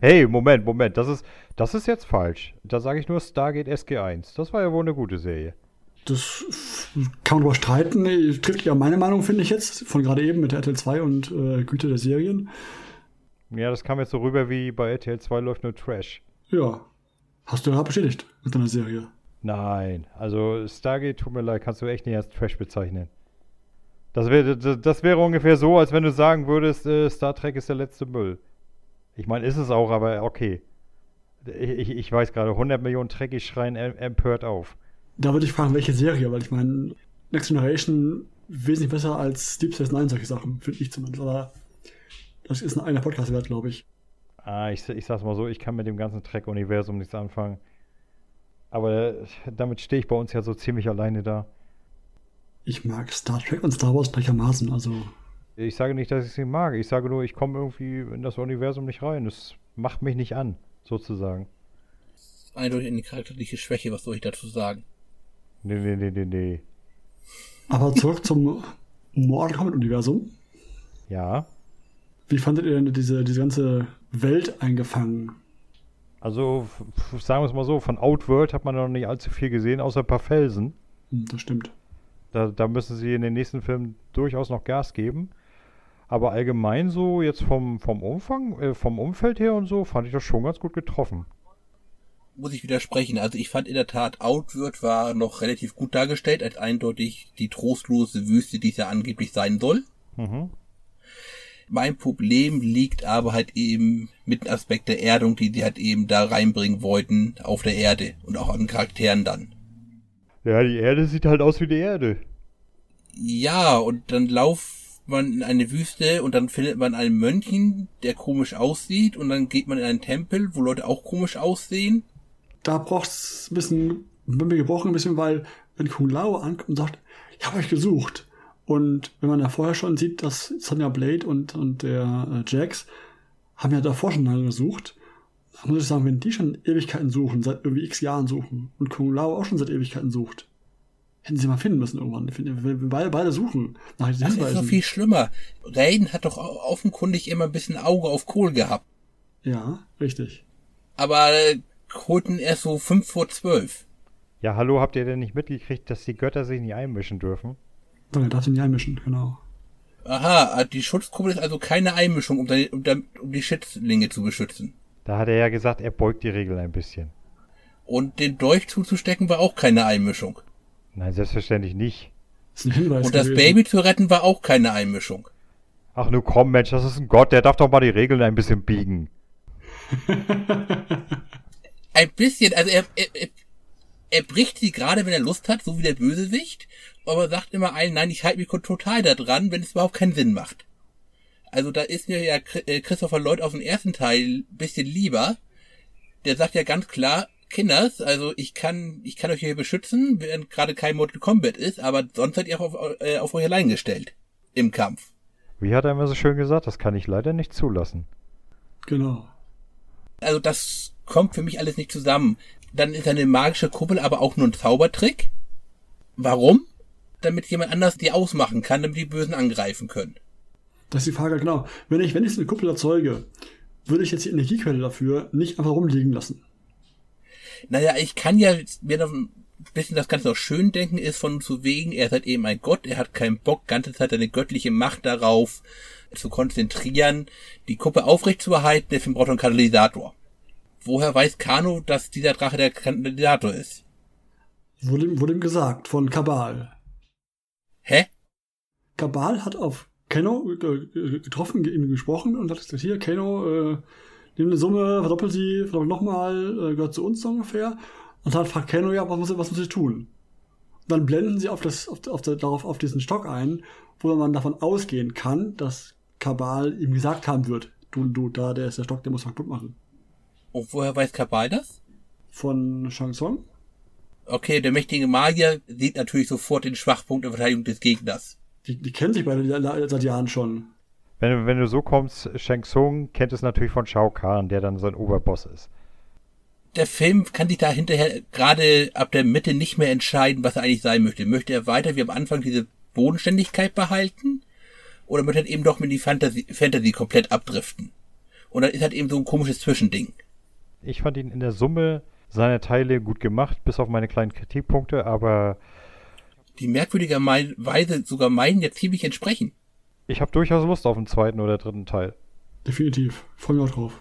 Hey, Moment, Moment, das ist, das ist jetzt falsch. Da sage ich nur Stargate SG1. Das war ja wohl eine gute Serie. Das kann man drüber streiten. Trifft ja meine Meinung, finde ich jetzt, von gerade eben mit der RTL 2 und äh, Güte der Serien. Ja, das kam jetzt so rüber wie bei RTL 2 läuft nur Trash. Ja. Hast du ja bestätigt mit deiner Serie. Nein, also Stargate, tut mir leid, kannst du echt nicht als Trash bezeichnen. Das wäre das, wäre ungefähr so, als wenn du sagen würdest, äh, Star Trek ist der letzte Müll. Ich meine, ist es auch, aber okay. Ich, ich, ich weiß gerade, 100 Millionen Trekkies schreien em- empört auf. Da würde ich fragen, welche Serie, weil ich meine, Next Generation wesentlich besser als Deep Space Nine, solche Sachen, finde ich zumindest. Aber das ist ein eigener Podcast wert, glaube ich. Ah, ich, ich sag's mal so, ich kann mit dem ganzen Trek-Universum nichts anfangen. Aber äh, damit stehe ich bei uns ja so ziemlich alleine da. Ich mag Star Trek und Star Wars gleichermaßen, also Ich sage nicht, dass ich sie mag. Ich sage nur, ich komme irgendwie in das Universum nicht rein. Es macht mich nicht an, sozusagen. Eindeutig eine charakterliche Schwäche, was soll ich dazu sagen? Nee, nee, nee, nee, nee. Aber zurück zum Mortal Kombat-Universum. Ja. Wie fandet ihr denn diese, diese ganze Welt eingefangen? Also, sagen wir es mal so, von Outworld hat man noch nicht allzu viel gesehen, außer ein paar Felsen. Hm, das stimmt. Da, da müssen sie in den nächsten Filmen durchaus noch Gas geben. Aber allgemein so, jetzt vom, vom Umfang, äh, vom Umfeld her und so, fand ich das schon ganz gut getroffen. Muss ich widersprechen. Also ich fand in der Tat, Outward war noch relativ gut dargestellt, als eindeutig die trostlose Wüste, die es ja angeblich sein soll. Mhm. Mein Problem liegt aber halt eben mit dem Aspekt der Erdung, die die halt eben da reinbringen wollten auf der Erde und auch an Charakteren dann. Ja, die Erde sieht halt aus wie die Erde. Ja, und dann lauft man in eine Wüste und dann findet man einen Mönchen, der komisch aussieht und dann geht man in einen Tempel, wo Leute auch komisch aussehen. Da braucht es ein bisschen, bin mir gebrochen ein bisschen, weil wenn Kung Lao ankommt und sagt, ich habe euch gesucht. Und wenn man da vorher schon sieht, dass Sonja Blade und, und der äh, Jax haben ja davor schon lange gesucht, muss ich sagen, wenn die schon Ewigkeiten suchen, seit irgendwie x Jahren suchen und Kung Lao auch schon seit Ewigkeiten sucht, hätten sie mal finden müssen irgendwann. Ich finde, Wir wir beide, beide suchen nach diesen Das ist noch viel schlimmer. Raiden hat doch offenkundig immer ein bisschen Auge auf Kohl gehabt. Ja, richtig. Aber äh, holten erst so fünf vor zwölf. Ja, hallo, habt ihr denn nicht mitgekriegt, dass die Götter sich nicht einmischen dürfen? Dann darf sie nicht einmischen, genau. Aha, äh, die Schutzkuppel ist also keine Einmischung, um, deine, um, um die Schützlinge zu beschützen. Da hat er ja gesagt, er beugt die Regel ein bisschen. Und den Dolch zuzustecken war auch keine Einmischung. Nein, selbstverständlich nicht. Das. Und das gewesen. Baby zu retten war auch keine Einmischung. Ach nu komm, Mensch, das ist ein Gott, der darf doch mal die Regeln ein bisschen biegen. Ein bisschen, also er, er, er, er bricht sie gerade, wenn er Lust hat, so wie der Bösewicht, aber sagt immer allen, nein, ich halte mich total da dran, wenn es überhaupt keinen Sinn macht. Also da ist mir ja äh, Christopher Lloyd aus dem ersten Teil ein bisschen lieber. Der sagt ja ganz klar, Kinders, also ich kann, ich kann euch hier beschützen, während gerade kein Mortal Kombat ist, aber sonst seid ihr auch auf, äh, auf euch allein gestellt. Im Kampf. Wie hat er immer so schön gesagt, das kann ich leider nicht zulassen. Genau. Also das kommt für mich alles nicht zusammen. Dann ist eine magische Kuppel aber auch nur ein Zaubertrick. Warum? Damit jemand anders die ausmachen kann, damit die Bösen angreifen können. Das ist die Frage, genau. Wenn ich, wenn ich so eine Kuppel erzeuge, würde ich jetzt die Energiequelle dafür nicht einfach rumliegen lassen. Naja, ich kann ja mir noch ein bisschen das Ganze noch schön denken, ist von zu wegen, er ist eben ein Gott, er hat keinen Bock, ganze Zeit seine göttliche Macht darauf zu konzentrieren, die Kuppe aufrecht zu erhalten, deswegen braucht er einen Katalysator. Woher weiß Kano, dass dieser Drache der Katalysator ist? Wurde, ihm- wurde ihm gesagt von Kabal. Hä? Kabal hat auf Keno äh, getroffen, gesprochen und hat gesagt, hier, Keno, äh, nimm eine Summe, verdoppel sie, verdoppel nochmal, äh, gehört zu uns so ungefähr. Und dann fragt Keno, ja, was muss, was muss ich tun? Und dann blenden sie auf, das, auf, auf, darauf, auf diesen Stock ein, wo man davon ausgehen kann, dass Kabal ihm gesagt haben wird, du, du, da, der ist der Stock, der muss kaputt machen. Und woher weiß Kabal das? Von Shang Tsung? Okay, der mächtige Magier sieht natürlich sofort den Schwachpunkt der Verteidigung des Gegners. Die, die kennen sich beide seit Jahren schon. Wenn, du- wenn du so kommst, Shang Tsung kennt es natürlich von Shao Kahn, der dann sein Oberboss ist. Der Film kann sich da hinterher gerade ab der Mitte nicht mehr entscheiden, was er eigentlich sein möchte. Möchte er weiter wie am Anfang diese Bodenständigkeit behalten? Oder möchte er eben doch mit die Fantasy, Fantasy komplett abdriften? Und dann ist halt eben so ein komisches Zwischending. Ich fand ihn in der Summe seiner Teile gut gemacht, bis auf meine kleinen Kritikpunkte, aber Die merkwürdigerweise sogar meinen ja ziemlich entsprechen. ich habe durchaus Lust auf einen zweiten oder dritten Teil. Definitiv. Freue mich auch drauf.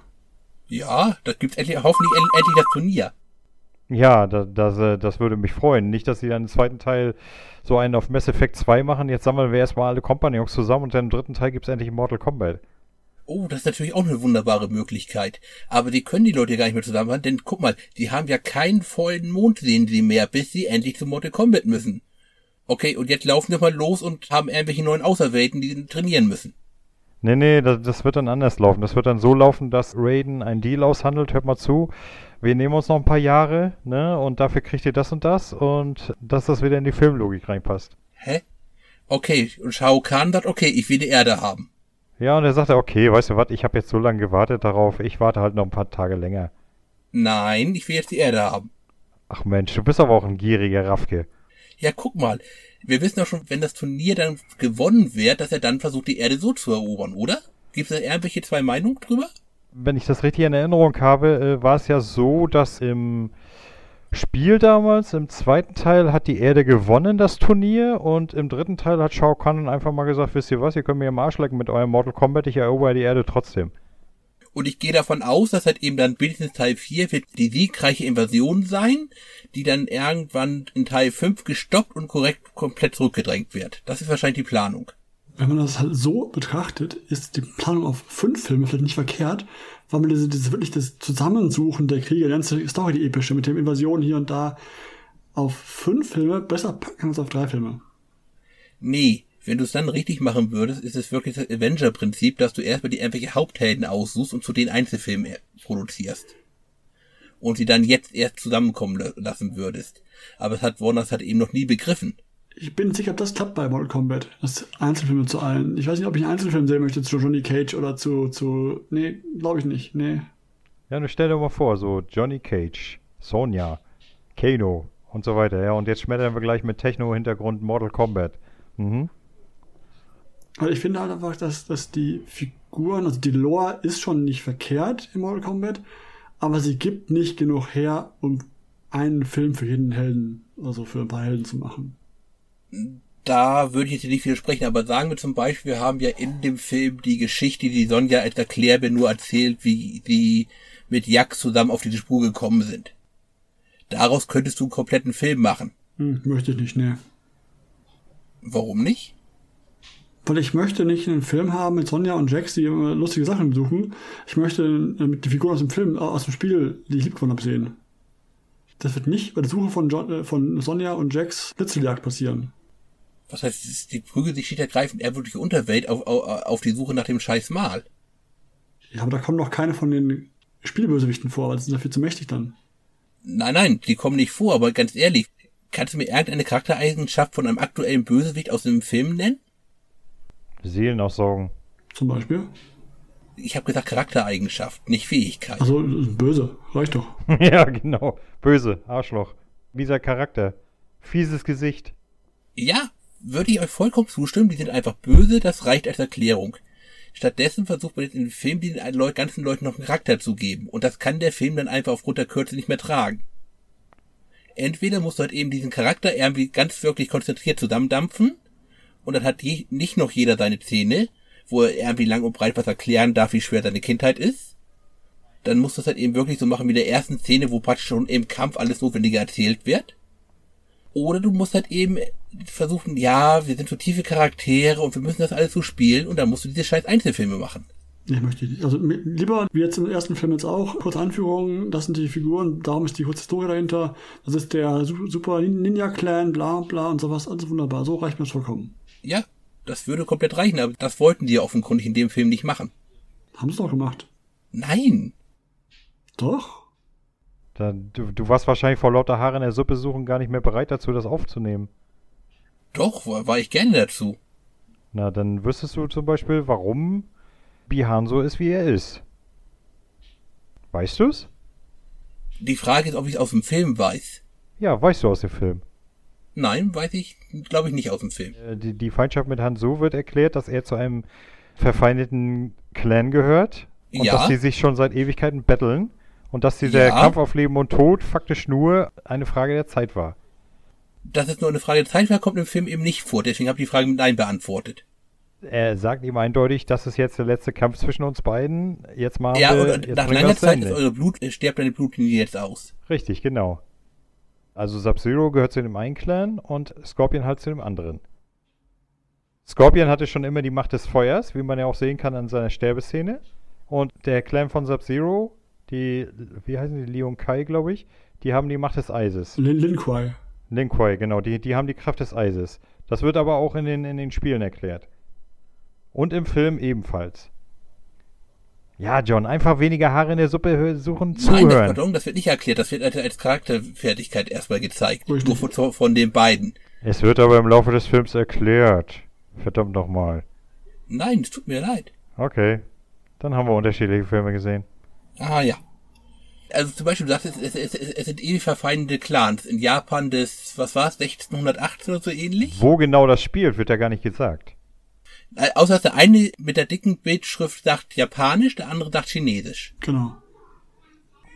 Ja, das gibt's endlich, hoffentlich end- endlich das Turnier. Ja, da, das, äh, das würde mich freuen. Nicht, dass sie dann im zweiten Teil so einen auf Mass Effect 2 machen. Jetzt sammeln wir erstmal alle Kompagnons zusammen und dann im dritten Teil gibt es endlich Mortal Kombat. Oh, das ist natürlich auch eine wunderbare Möglichkeit. Aber die können die Leute gar nicht mehr zusammenhalten, denn guck mal, die haben ja keinen vollen Mond sehen sie mehr, bis sie endlich zu Mortal Kombat müssen. Okay, und jetzt laufen wir mal los und haben irgendwelche neuen Auserwählten, die trainieren müssen. Nee, nee, das, das wird dann anders laufen. Das wird dann so laufen, dass Raiden einen Deal aushandelt. Hört mal zu. Wir nehmen uns noch ein paar Jahre, ne? Und dafür kriegt ihr das und das und dass das wieder in die Filmlogik reinpasst. Hä? Okay, und Shao Kahn sagt, okay, ich will die Erde haben. Ja, und er sagte, okay, weißt du was, ich habe jetzt so lange gewartet darauf, ich warte halt noch ein paar Tage länger. Nein, ich will jetzt die Erde haben. Ach Mensch, du bist aber auch ein gieriger Raffke. Ja, guck mal. Wir wissen doch schon, wenn das Turnier dann gewonnen wird, dass er dann versucht, die Erde so zu erobern, oder? Gibt es da irgendwelche zwei Meinungen drüber? Wenn ich das richtig in Erinnerung habe, äh, war es ja so, dass im Spiel damals, im zweiten Teil, hat die Erde gewonnen, das Turnier, und im dritten Teil hat Shao Kahn einfach mal gesagt, wisst ihr was, ihr könnt mir im Arsch lecken mit eurem Mortal Kombat, ich erober die Erde trotzdem. Und ich gehe davon aus, dass halt eben dann wenigstens Teil 4 wird die siegreiche Invasion sein, die dann irgendwann in Teil 5 gestoppt und korrekt komplett zurückgedrängt wird. Das ist wahrscheinlich die Planung. Wenn man das halt so betrachtet, ist die Planung auf fünf Filme vielleicht nicht verkehrt, weil man diese, diese wirklich das Zusammensuchen der Kriege, die ganze Story, die epische, mit den Invasionen hier und da, auf fünf Filme besser packen als auf drei Filme. Nee, wenn du es dann richtig machen würdest, ist es wirklich das Avenger-Prinzip, dass du erstmal die irgendwelche Haupthelden aussuchst und zu den Einzelfilmen produzierst. Und sie dann jetzt erst zusammenkommen lassen würdest. Aber es hat Warner hat eben noch nie begriffen. Ich bin nicht sicher, ob das klappt bei Mortal Kombat. Das Einzelfilme zu allen. Ich weiß nicht, ob ich einen Einzelfilm sehen möchte zu Johnny Cage oder zu, zu, nee, glaube ich nicht, nee. Ja, nur stell dir mal vor, so Johnny Cage, Sonja, Kano und so weiter, ja, und jetzt schmettern wir gleich mit Techno-Hintergrund Mortal Kombat. Mhm. Also ich finde halt einfach, dass, dass die Figuren, also die Lore ist schon nicht verkehrt in Mortal Kombat, aber sie gibt nicht genug her, um einen Film für jeden Helden, also für ein paar Helden zu machen. Da würde ich jetzt nicht widersprechen, aber sagen wir zum Beispiel, wir haben ja in dem Film die Geschichte, die Sonja als Erklärbe nur erzählt, wie sie mit Jack zusammen auf diese Spur gekommen sind. Daraus könntest du einen kompletten Film machen. Hm, möchte ich nicht, ne. Warum nicht? Weil ich möchte nicht einen Film haben mit Sonja und Jax, die immer lustige Sachen besuchen. Ich möchte mit die Figuren aus dem Film, äh, aus dem Spiel, die ich lieb von habe, sehen. Das wird nicht bei der Suche von, John, äh, von Sonja und Jax Blitzeljagd passieren. Was heißt, die prügeln sich er wird die Unterwelt auf, auf, auf die Suche nach dem scheiß Mal. Ja, aber da kommen noch keine von den Spielbösewichten vor, weil sie sind dafür zu mächtig dann. Nein, nein, die kommen nicht vor, aber ganz ehrlich, kannst du mir irgendeine Charaktereigenschaft von einem aktuellen Bösewicht aus dem Film nennen? Seelenaussagen. Zum Beispiel? Ich habe gesagt Charaktereigenschaft, nicht Fähigkeit. Also böse, reicht doch. ja, genau. Böse, Arschloch. Mieser Charakter. Fieses Gesicht. Ja, würde ich euch vollkommen zustimmen, die sind einfach böse, das reicht als Erklärung. Stattdessen versucht man jetzt in dem Film den ganzen Leuten noch einen Charakter zu geben. Und das kann der Film dann einfach aufgrund der Kürze nicht mehr tragen. Entweder musst du halt eben diesen Charakter irgendwie ganz wirklich konzentriert zusammendampfen und dann hat je, nicht noch jeder seine Szene, wo er irgendwie lang und breit was erklären darf, wie schwer seine Kindheit ist. Dann muss das halt eben wirklich so machen wie der ersten Szene, wo praktisch schon im Kampf alles Notwendige erzählt wird. Oder du musst halt eben versuchen, ja, wir sind so tiefe Charaktere und wir müssen das alles so spielen und dann musst du diese scheiß Einzelfilme machen. Ich möchte nicht. Also lieber, wie jetzt im ersten Film jetzt auch, kurze Anführungen, das sind die Figuren, darum ist die kurze Story dahinter, das ist der Super Ninja Clan, bla bla und sowas, alles wunderbar. So reicht mir das vollkommen. Ja, das würde komplett reichen, aber das wollten die ja offenkundig in dem Film nicht machen. Haben sie doch gemacht. Nein. Doch? Dann, du, du warst wahrscheinlich vor lauter Haare in der Suppe suchen gar nicht mehr bereit dazu, das aufzunehmen. Doch, war, war ich gerne dazu. Na, dann wüsstest du zum Beispiel, warum Bihan so ist, wie er ist. Weißt du's? Die Frage ist, ob ich es aus dem Film weiß. Ja, weißt du aus dem Film. Nein, weiß ich, glaube ich nicht aus dem Film. Äh, die, die Feindschaft mit Han So wird erklärt, dass er zu einem verfeindeten Clan gehört und Ja. dass sie sich schon seit Ewigkeiten betteln und dass dieser Ja. Kampf auf Leben und Tod faktisch nur eine Frage der Zeit war. Dass es nur eine Frage der Zeit war, kommt im Film eben nicht vor. Deswegen habe ich die Frage mit Nein beantwortet. Er sagt ihm eindeutig, das ist jetzt der letzte Kampf zwischen uns beiden. Jetzt machen Ja, wir, und nach langer Zeit ist eure Blut, äh, stirbt deine Blutlinie jetzt aus. Richtig, genau. Also Sub-Zero gehört zu dem einen Clan und Scorpion halt zu dem anderen. Scorpion hatte schon immer die Macht des Feuers, wie man ja auch sehen kann an seiner Sterbeszene. Und der Clan von Sub-Zero, die, wie heißen die, Leon Kai, glaube ich, die haben die Macht des Eises. Lin Lin Kuai. Lin Kuei, genau, die, die haben die Kraft des Eises. Das wird aber auch in den, in den Spielen erklärt. Und im Film ebenfalls. Ja, John, einfach weniger Haare in der Suppe suchen, Nein, das, zuhören. pardon, das wird nicht erklärt. Das wird als, als Charakterfertigkeit erstmal gezeigt. Nur von, von den beiden. Es wird aber im Laufe des Films erklärt. Verdammt nochmal. Nein, es tut mir leid. Okay. Dann haben wir unterschiedliche Filme gesehen. Ah ja. Also zum Beispiel, du sagst, es, es, es, es sind ewig verfeindete Clans. In Japan des, was war es, 1618 oder so ähnlich? Wo genau das spielt, wird ja gar nicht gesagt. Äh, Außer dass der eine mit der dicken Bildschrift sagt Japanisch, der andere sagt Chinesisch. Genau.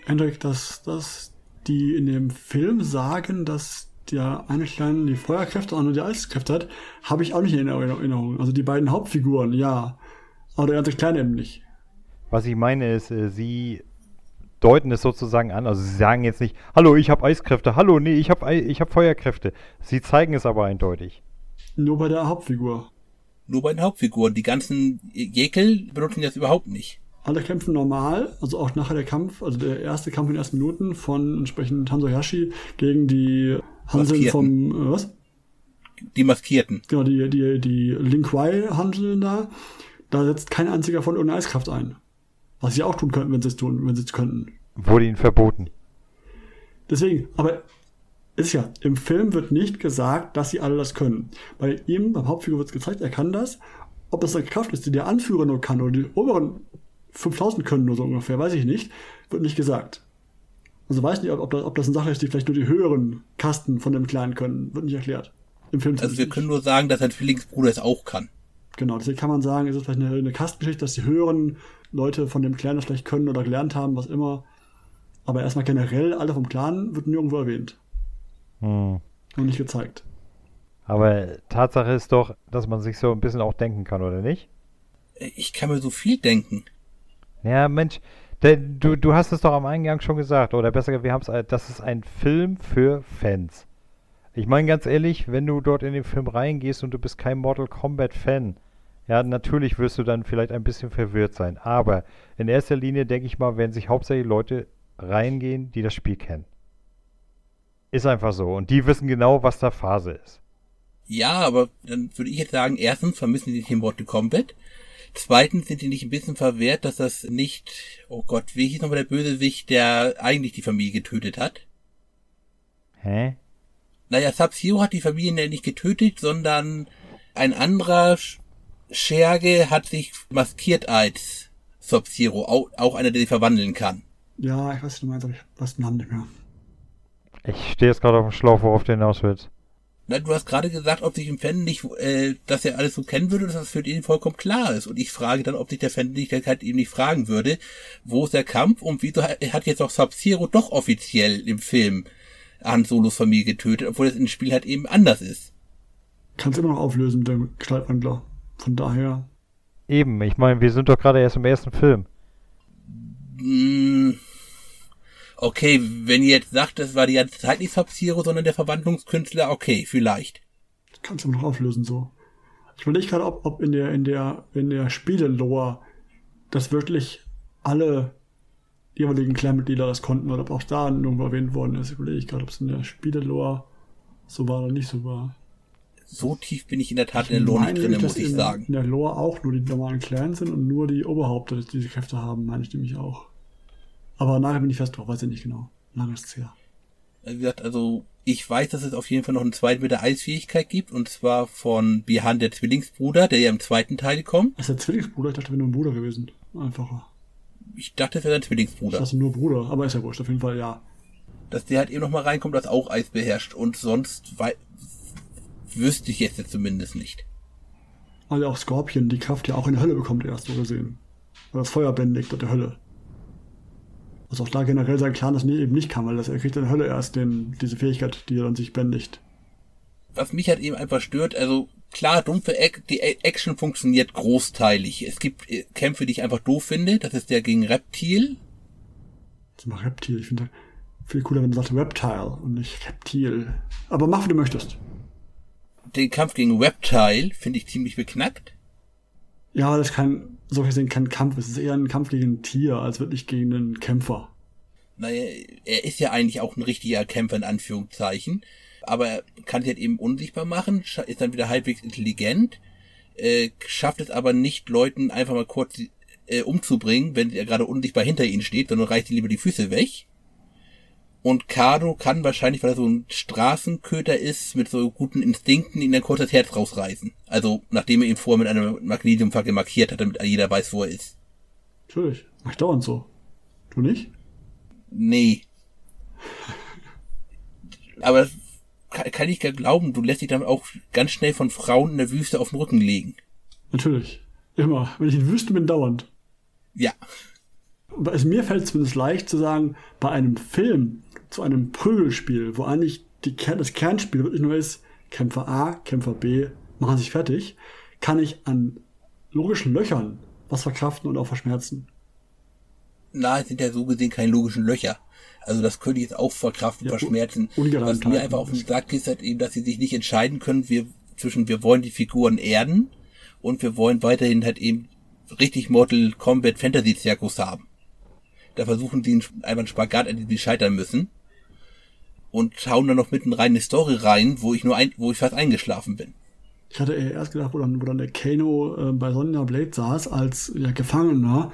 Hendrik, dass, dass die in dem Film sagen, dass der eine Kleine die Feuerkräfte und die Eiskräfte hat, habe ich auch nicht in Erinnerung. Also die beiden Hauptfiguren, ja. Aber der ganze Kleine eben nicht. Was ich meine ist, äh, sie deuten es sozusagen an. Also sie sagen jetzt nicht, hallo, ich habe Eiskräfte, hallo, nee, ich habe ich hab Feuerkräfte. Sie zeigen es aber eindeutig. Nur bei der Hauptfigur. Nur bei den Hauptfiguren. Die ganzen Jekyll benutzen das überhaupt nicht. Alle kämpfen normal, also auch nachher der Kampf, also der erste Kampf in den ersten Minuten von entsprechend Hanzo Hashi gegen die Hanseln Maskierten. vom, äh, was? Die Maskierten. Genau, die, die, die Linkwai-Hanseln da. Da setzt kein einziger von irgendeiner Eiskraft ein. Was sie auch tun könnten, wenn sie es tun, wenn sie es könnten. Wurde ihnen verboten. Deswegen, aber ist ja, im Film wird nicht gesagt, dass sie alle das können. Bei ihm, beim Hauptfigur wird es gezeigt, er kann das. Ob das eine Kraft ist, die der Anführer nur kann oder die oberen 5000 können nur so ungefähr, weiß ich nicht, wird nicht gesagt. Also weiß nicht, ob, das, ob das eine Sache ist, die vielleicht nur die höheren Kasten von dem Kleinen können. Wird nicht erklärt. Im Film Also wir können nur sagen, dass sein Zwillingsbruder es auch kann. Genau, deswegen kann man sagen, es ist vielleicht eine, eine Kastengeschichte, dass die höheren Leute von dem Clan das vielleicht können oder gelernt haben, was immer. Aber erstmal generell, alle vom Clan wird nirgendwo erwähnt Hm. und nicht gezeigt. Aber Tatsache ist doch, dass man sich so ein bisschen auch denken kann, oder nicht? Ich kann mir so viel denken. Ja, Mensch, der, du, du hast es doch am Eingang schon gesagt, oder besser gesagt, wir haben es, das ist ein Film für Fans. Ich meine ganz ehrlich, wenn du dort in den Film reingehst und du bist kein Mortal Kombat Fan, ja, natürlich wirst du dann vielleicht ein bisschen verwirrt sein. Aber in erster Linie, denke ich mal, werden sich hauptsächlich Leute reingehen, die das Spiel kennen. Ist einfach so. Und die wissen genau, was da Phase ist. Ja, aber dann würde ich jetzt sagen, erstens vermissen die den Mortal Kombat. Zweitens sind die nicht ein bisschen verwehrt, dass das nicht, oh Gott, wie hieß nochmal der Bösewicht, der eigentlich die Familie getötet hat? Hä? Naja, Sub-Zero hat die Familie nicht getötet, sondern ein anderer Sch- Scherge hat sich maskiert als Sub-Zero, auch, auch einer, der sich verwandeln kann. Ja, ich weiß, was du meinst, aber ich weiß den Namen nicht mehr. Ich stehe jetzt gerade auf dem Schlauch, worauf du hinaus willst. Na, du hast gerade gesagt, ob sich ein Fan nicht, äh, dass er alles so kennen würde, dass das für ihn vollkommen klar ist. Und ich frage dann, ob sich der Fan nicht, halt eben nicht fragen würde, wo ist der Kampf und wieso hat hat jetzt auch Sub-Zero doch offiziell im Film Han Solos Familie getötet, obwohl das im Spiel halt eben anders ist. Kannst immer noch auflösen mit dem Gestaltwandler. Von daher, Eben, ich meine, wir sind doch gerade erst im ersten Film. Hm, Okay, wenn ihr jetzt sagt, das war die ganze Zeit nicht Sub-Zero, sondern der Verwandlungskünstler, okay, vielleicht. kannst du noch auflösen so. Ich überlege gerade, ob, ob in der, in der, in der Spiele-Lore das wirklich alle jeweiligen Clan-Mitglieder das konnten oder ob auch da irgendwo erwähnt worden ist. Überlege ich gerade, ob es in der Spiele-Lore so war oder nicht so war. So tief bin ich in der Tat in der Lore nicht drin, nämlich, muss ich in, sagen. In der Lore auch nur die normalen Clans sind und nur die Oberhaupter die diese Kräfte haben, meine ich nämlich auch. Aber nachher bin ich fest drauf, weiß ich nicht genau. Lange ist es her. Wie gesagt, also ich weiß, dass es auf jeden Fall noch einen zweiten mit der Eisfähigkeit gibt, und zwar von Bihan, der Zwillingsbruder, der ja im zweiten Teil kommt. Ist der Zwillingsbruder? Ich dachte, wäre nur ein Bruder gewesen. Einfacher. Ich dachte, es wäre ein Ich Zwillingsbruder. dachte nur Bruder, aber ist ja wurscht, auf jeden Fall ja. Dass der halt eben noch mal reinkommt, das auch Eis beherrscht. Und sonst wei wüsste ich jetzt zumindest nicht. Also auch Scorpion die Kraft ja auch in der Hölle bekommt, erst so gesehen. Weil das Feuer bändigt der Hölle. Also auch da generell sein Clan das nie, eben nicht kann, weil das, er kriegt in der Hölle erst den, diese Fähigkeit, die er dann sich bändigt. was mich halt eben einfach stört, also klar, dumpfe Ac die Action funktioniert großteilig. Es gibt äh, Kämpfe, die ich einfach doof finde. Das ist der gegen Reptil. Zum Beispiel Reptil. Ich finde viel cooler, wenn du sagst Reptile und nicht Reptil. Aber mach, wie du möchtest. Den Kampf gegen Reptile finde ich ziemlich beknackt. Ja, das kein, so gesehen kein Kampf. Es ist eher ein Kampf gegen ein Tier, als wirklich gegen einen Kämpfer. Naja, er ist ja eigentlich auch ein richtiger Kämpfer in Anführungszeichen. Aber er kann sich halt eben unsichtbar machen, ist dann wieder halbwegs intelligent, äh, schafft es aber nicht, Leuten einfach mal kurz äh, umzubringen, wenn er gerade unsichtbar hinter ihnen steht, sondern reißt ihnen lieber die Füße weg. Und Kado kann wahrscheinlich, weil er so ein Straßenköter ist, mit so guten Instinkten ihn ein kurzes Herz rausreißen. Also, nachdem er ihn vorher mit einer Magnesiumfackel markiert hat, damit jeder weiß, wo er ist. Natürlich. Mach ich dauernd so. Du nicht? Nee. Aber das kann, kann ich gar glauben, du lässt dich dann auch ganz schnell von Frauen in der Wüste auf den Rücken legen. Natürlich. Immer. Wenn ich in Wüste bin, dauernd. Ja. Also mir fällt es zumindest leicht zu sagen, bei einem Film zu einem Prügelspiel, wo eigentlich die, das Kernspiel wirklich nur ist, Kämpfer A, Kämpfer B machen sich fertig, kann ich an logischen Löchern was verkraften und auch verschmerzen. Na, es sind ja so gesehen keine logischen Löcher. Also das könnte ich jetzt auch verkraften, Ja, verschmerzen. Was mir einfach auf den Sack ist, halt eben, dass sie sich nicht entscheiden können, wir, zwischen wir wollen die Figuren erden und wir wollen weiterhin halt eben richtig Mortal Kombat Fantasy Zirkus haben. Da versuchen sie einfach einen Spagat, an dem sie scheitern müssen. Und hauen dann noch mitten rein eine Story rein, wo ich nur ein, wo ich fast eingeschlafen bin. Ich hatte eher erst gedacht, wo dann, wo dann der Kano äh, bei Sonja Blade saß als ja, Gefangener,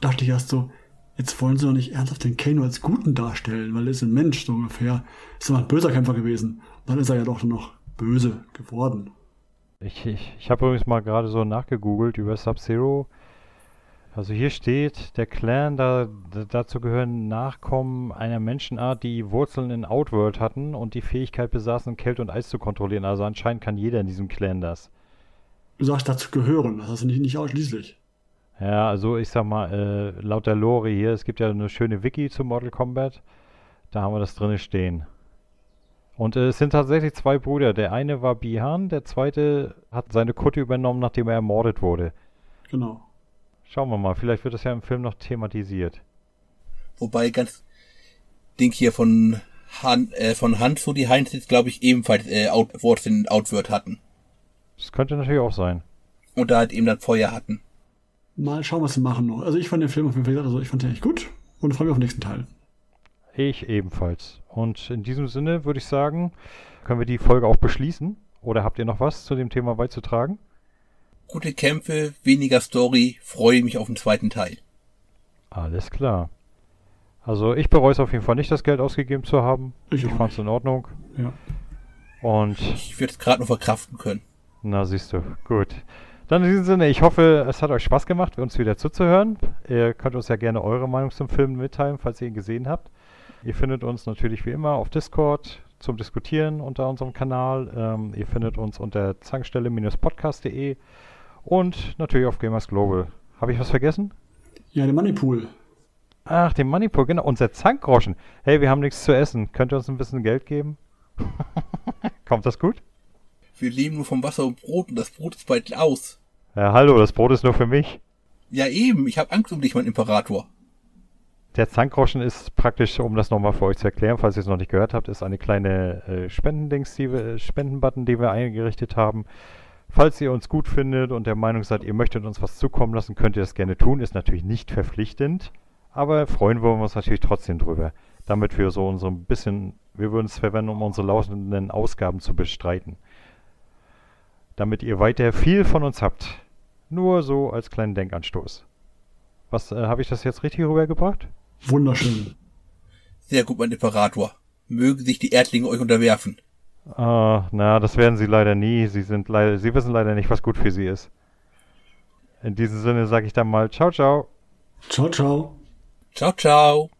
dachte ich erst so, jetzt wollen sie doch nicht ernsthaft den Kano als Guten darstellen, weil er ist ein Mensch, so ungefähr. Ist immer ein böser Kämpfer gewesen. Und dann ist er ja doch noch böse geworden. Ich, ich, ich habe übrigens mal gerade so nachgegoogelt über Sub-Zero. Also hier steht, der Clan, da, da, dazu gehören Nachkommen einer Menschenart, die Wurzeln in Outworld hatten und die Fähigkeit besaßen, Kälte und Eis zu kontrollieren. Also anscheinend kann jeder in diesem Clan das. Du sagst dazu gehören, das heißt nicht, nicht ausschließlich. Ja, also ich sag mal, äh, laut der Lore hier, es gibt ja eine schöne Wiki zu Mortal Kombat. Da haben wir das drinne stehen. Und äh, es sind tatsächlich zwei Brüder. Der eine war Bihan, der zweite hat seine Kutte übernommen, nachdem er ermordet wurde. Genau. Schauen wir mal, vielleicht wird das ja im Film noch thematisiert. Wobei ganz Ding hier von Han, äh, von Hanzo die Heinz jetzt, glaube ich, ebenfalls äh, Out, in Outward hatten. Das könnte natürlich auch sein. Und da halt eben dann Feuer hatten. Mal schauen, was sie machen noch. Also ich fand den Film auf jeden Fall, also ich fand den echt gut und freue mich auf den nächsten Teil. Ich ebenfalls. Und in diesem Sinne würde ich sagen, können wir die Folge auch beschließen. Oder habt ihr noch was zu dem Thema beizutragen? Gute Kämpfe, weniger Story, freue mich auf den zweiten Teil. Alles klar. Also ich bereue es auf jeden Fall nicht, das Geld ausgegeben zu haben. Ich Ich fand es in Ordnung. Ja. Und Ich würde es gerade noch verkraften können. na siehst du, gut. Dann in diesem Sinne, ich hoffe, es hat euch Spaß gemacht, uns wieder zuzuhören. Ihr könnt uns ja gerne eure Meinung zum Film mitteilen, falls ihr ihn gesehen habt. Ihr findet uns natürlich wie immer auf Discord zum Diskutieren unter unserem Kanal. Ähm, ihr findet uns unter zankstelle-podcast.de und natürlich auf Gamers Global. Habe ich was vergessen? Ja, der Moneypool. Ach, den Moneypool, genau, unser Zankgroschen. Hey, wir haben nichts zu essen. Könnt ihr uns ein bisschen Geld geben? Kommt das gut? Wir leben nur vom Wasser und Brot und das Brot ist bald aus. Ja, hallo, das Brot ist nur für mich. Ja eben, ich habe Angst um dich, mein Imperator. Der Zankgroschen ist praktisch, um das nochmal für euch zu erklären, falls ihr es noch nicht gehört habt, ist eine kleine äh, Spendendings, die wir, äh, Spendenbutton, die wir eingerichtet haben. Falls ihr uns gut findet und der Meinung seid, ihr möchtet uns was zukommen lassen, könnt ihr das gerne tun. Ist natürlich nicht verpflichtend, aber freuen wir uns natürlich trotzdem drüber. Damit wir so unser bisschen, wir würden es verwenden, um unsere laufenden Ausgaben zu bestreiten. Damit ihr weiter viel von uns habt. Nur so als kleinen Denkanstoß. Was, äh, habe ich das jetzt richtig rübergebracht? Wunderschön. Sehr gut, mein Imperator. Mögen sich die Erdlinge euch unterwerfen. Ah, na, das werden sie leider nie. Sie sind leider, sie wissen leider nicht, was gut für sie ist. In diesem Sinne sage ich dann mal ciao, ciao. Ciao, ciao. Ciao, ciao.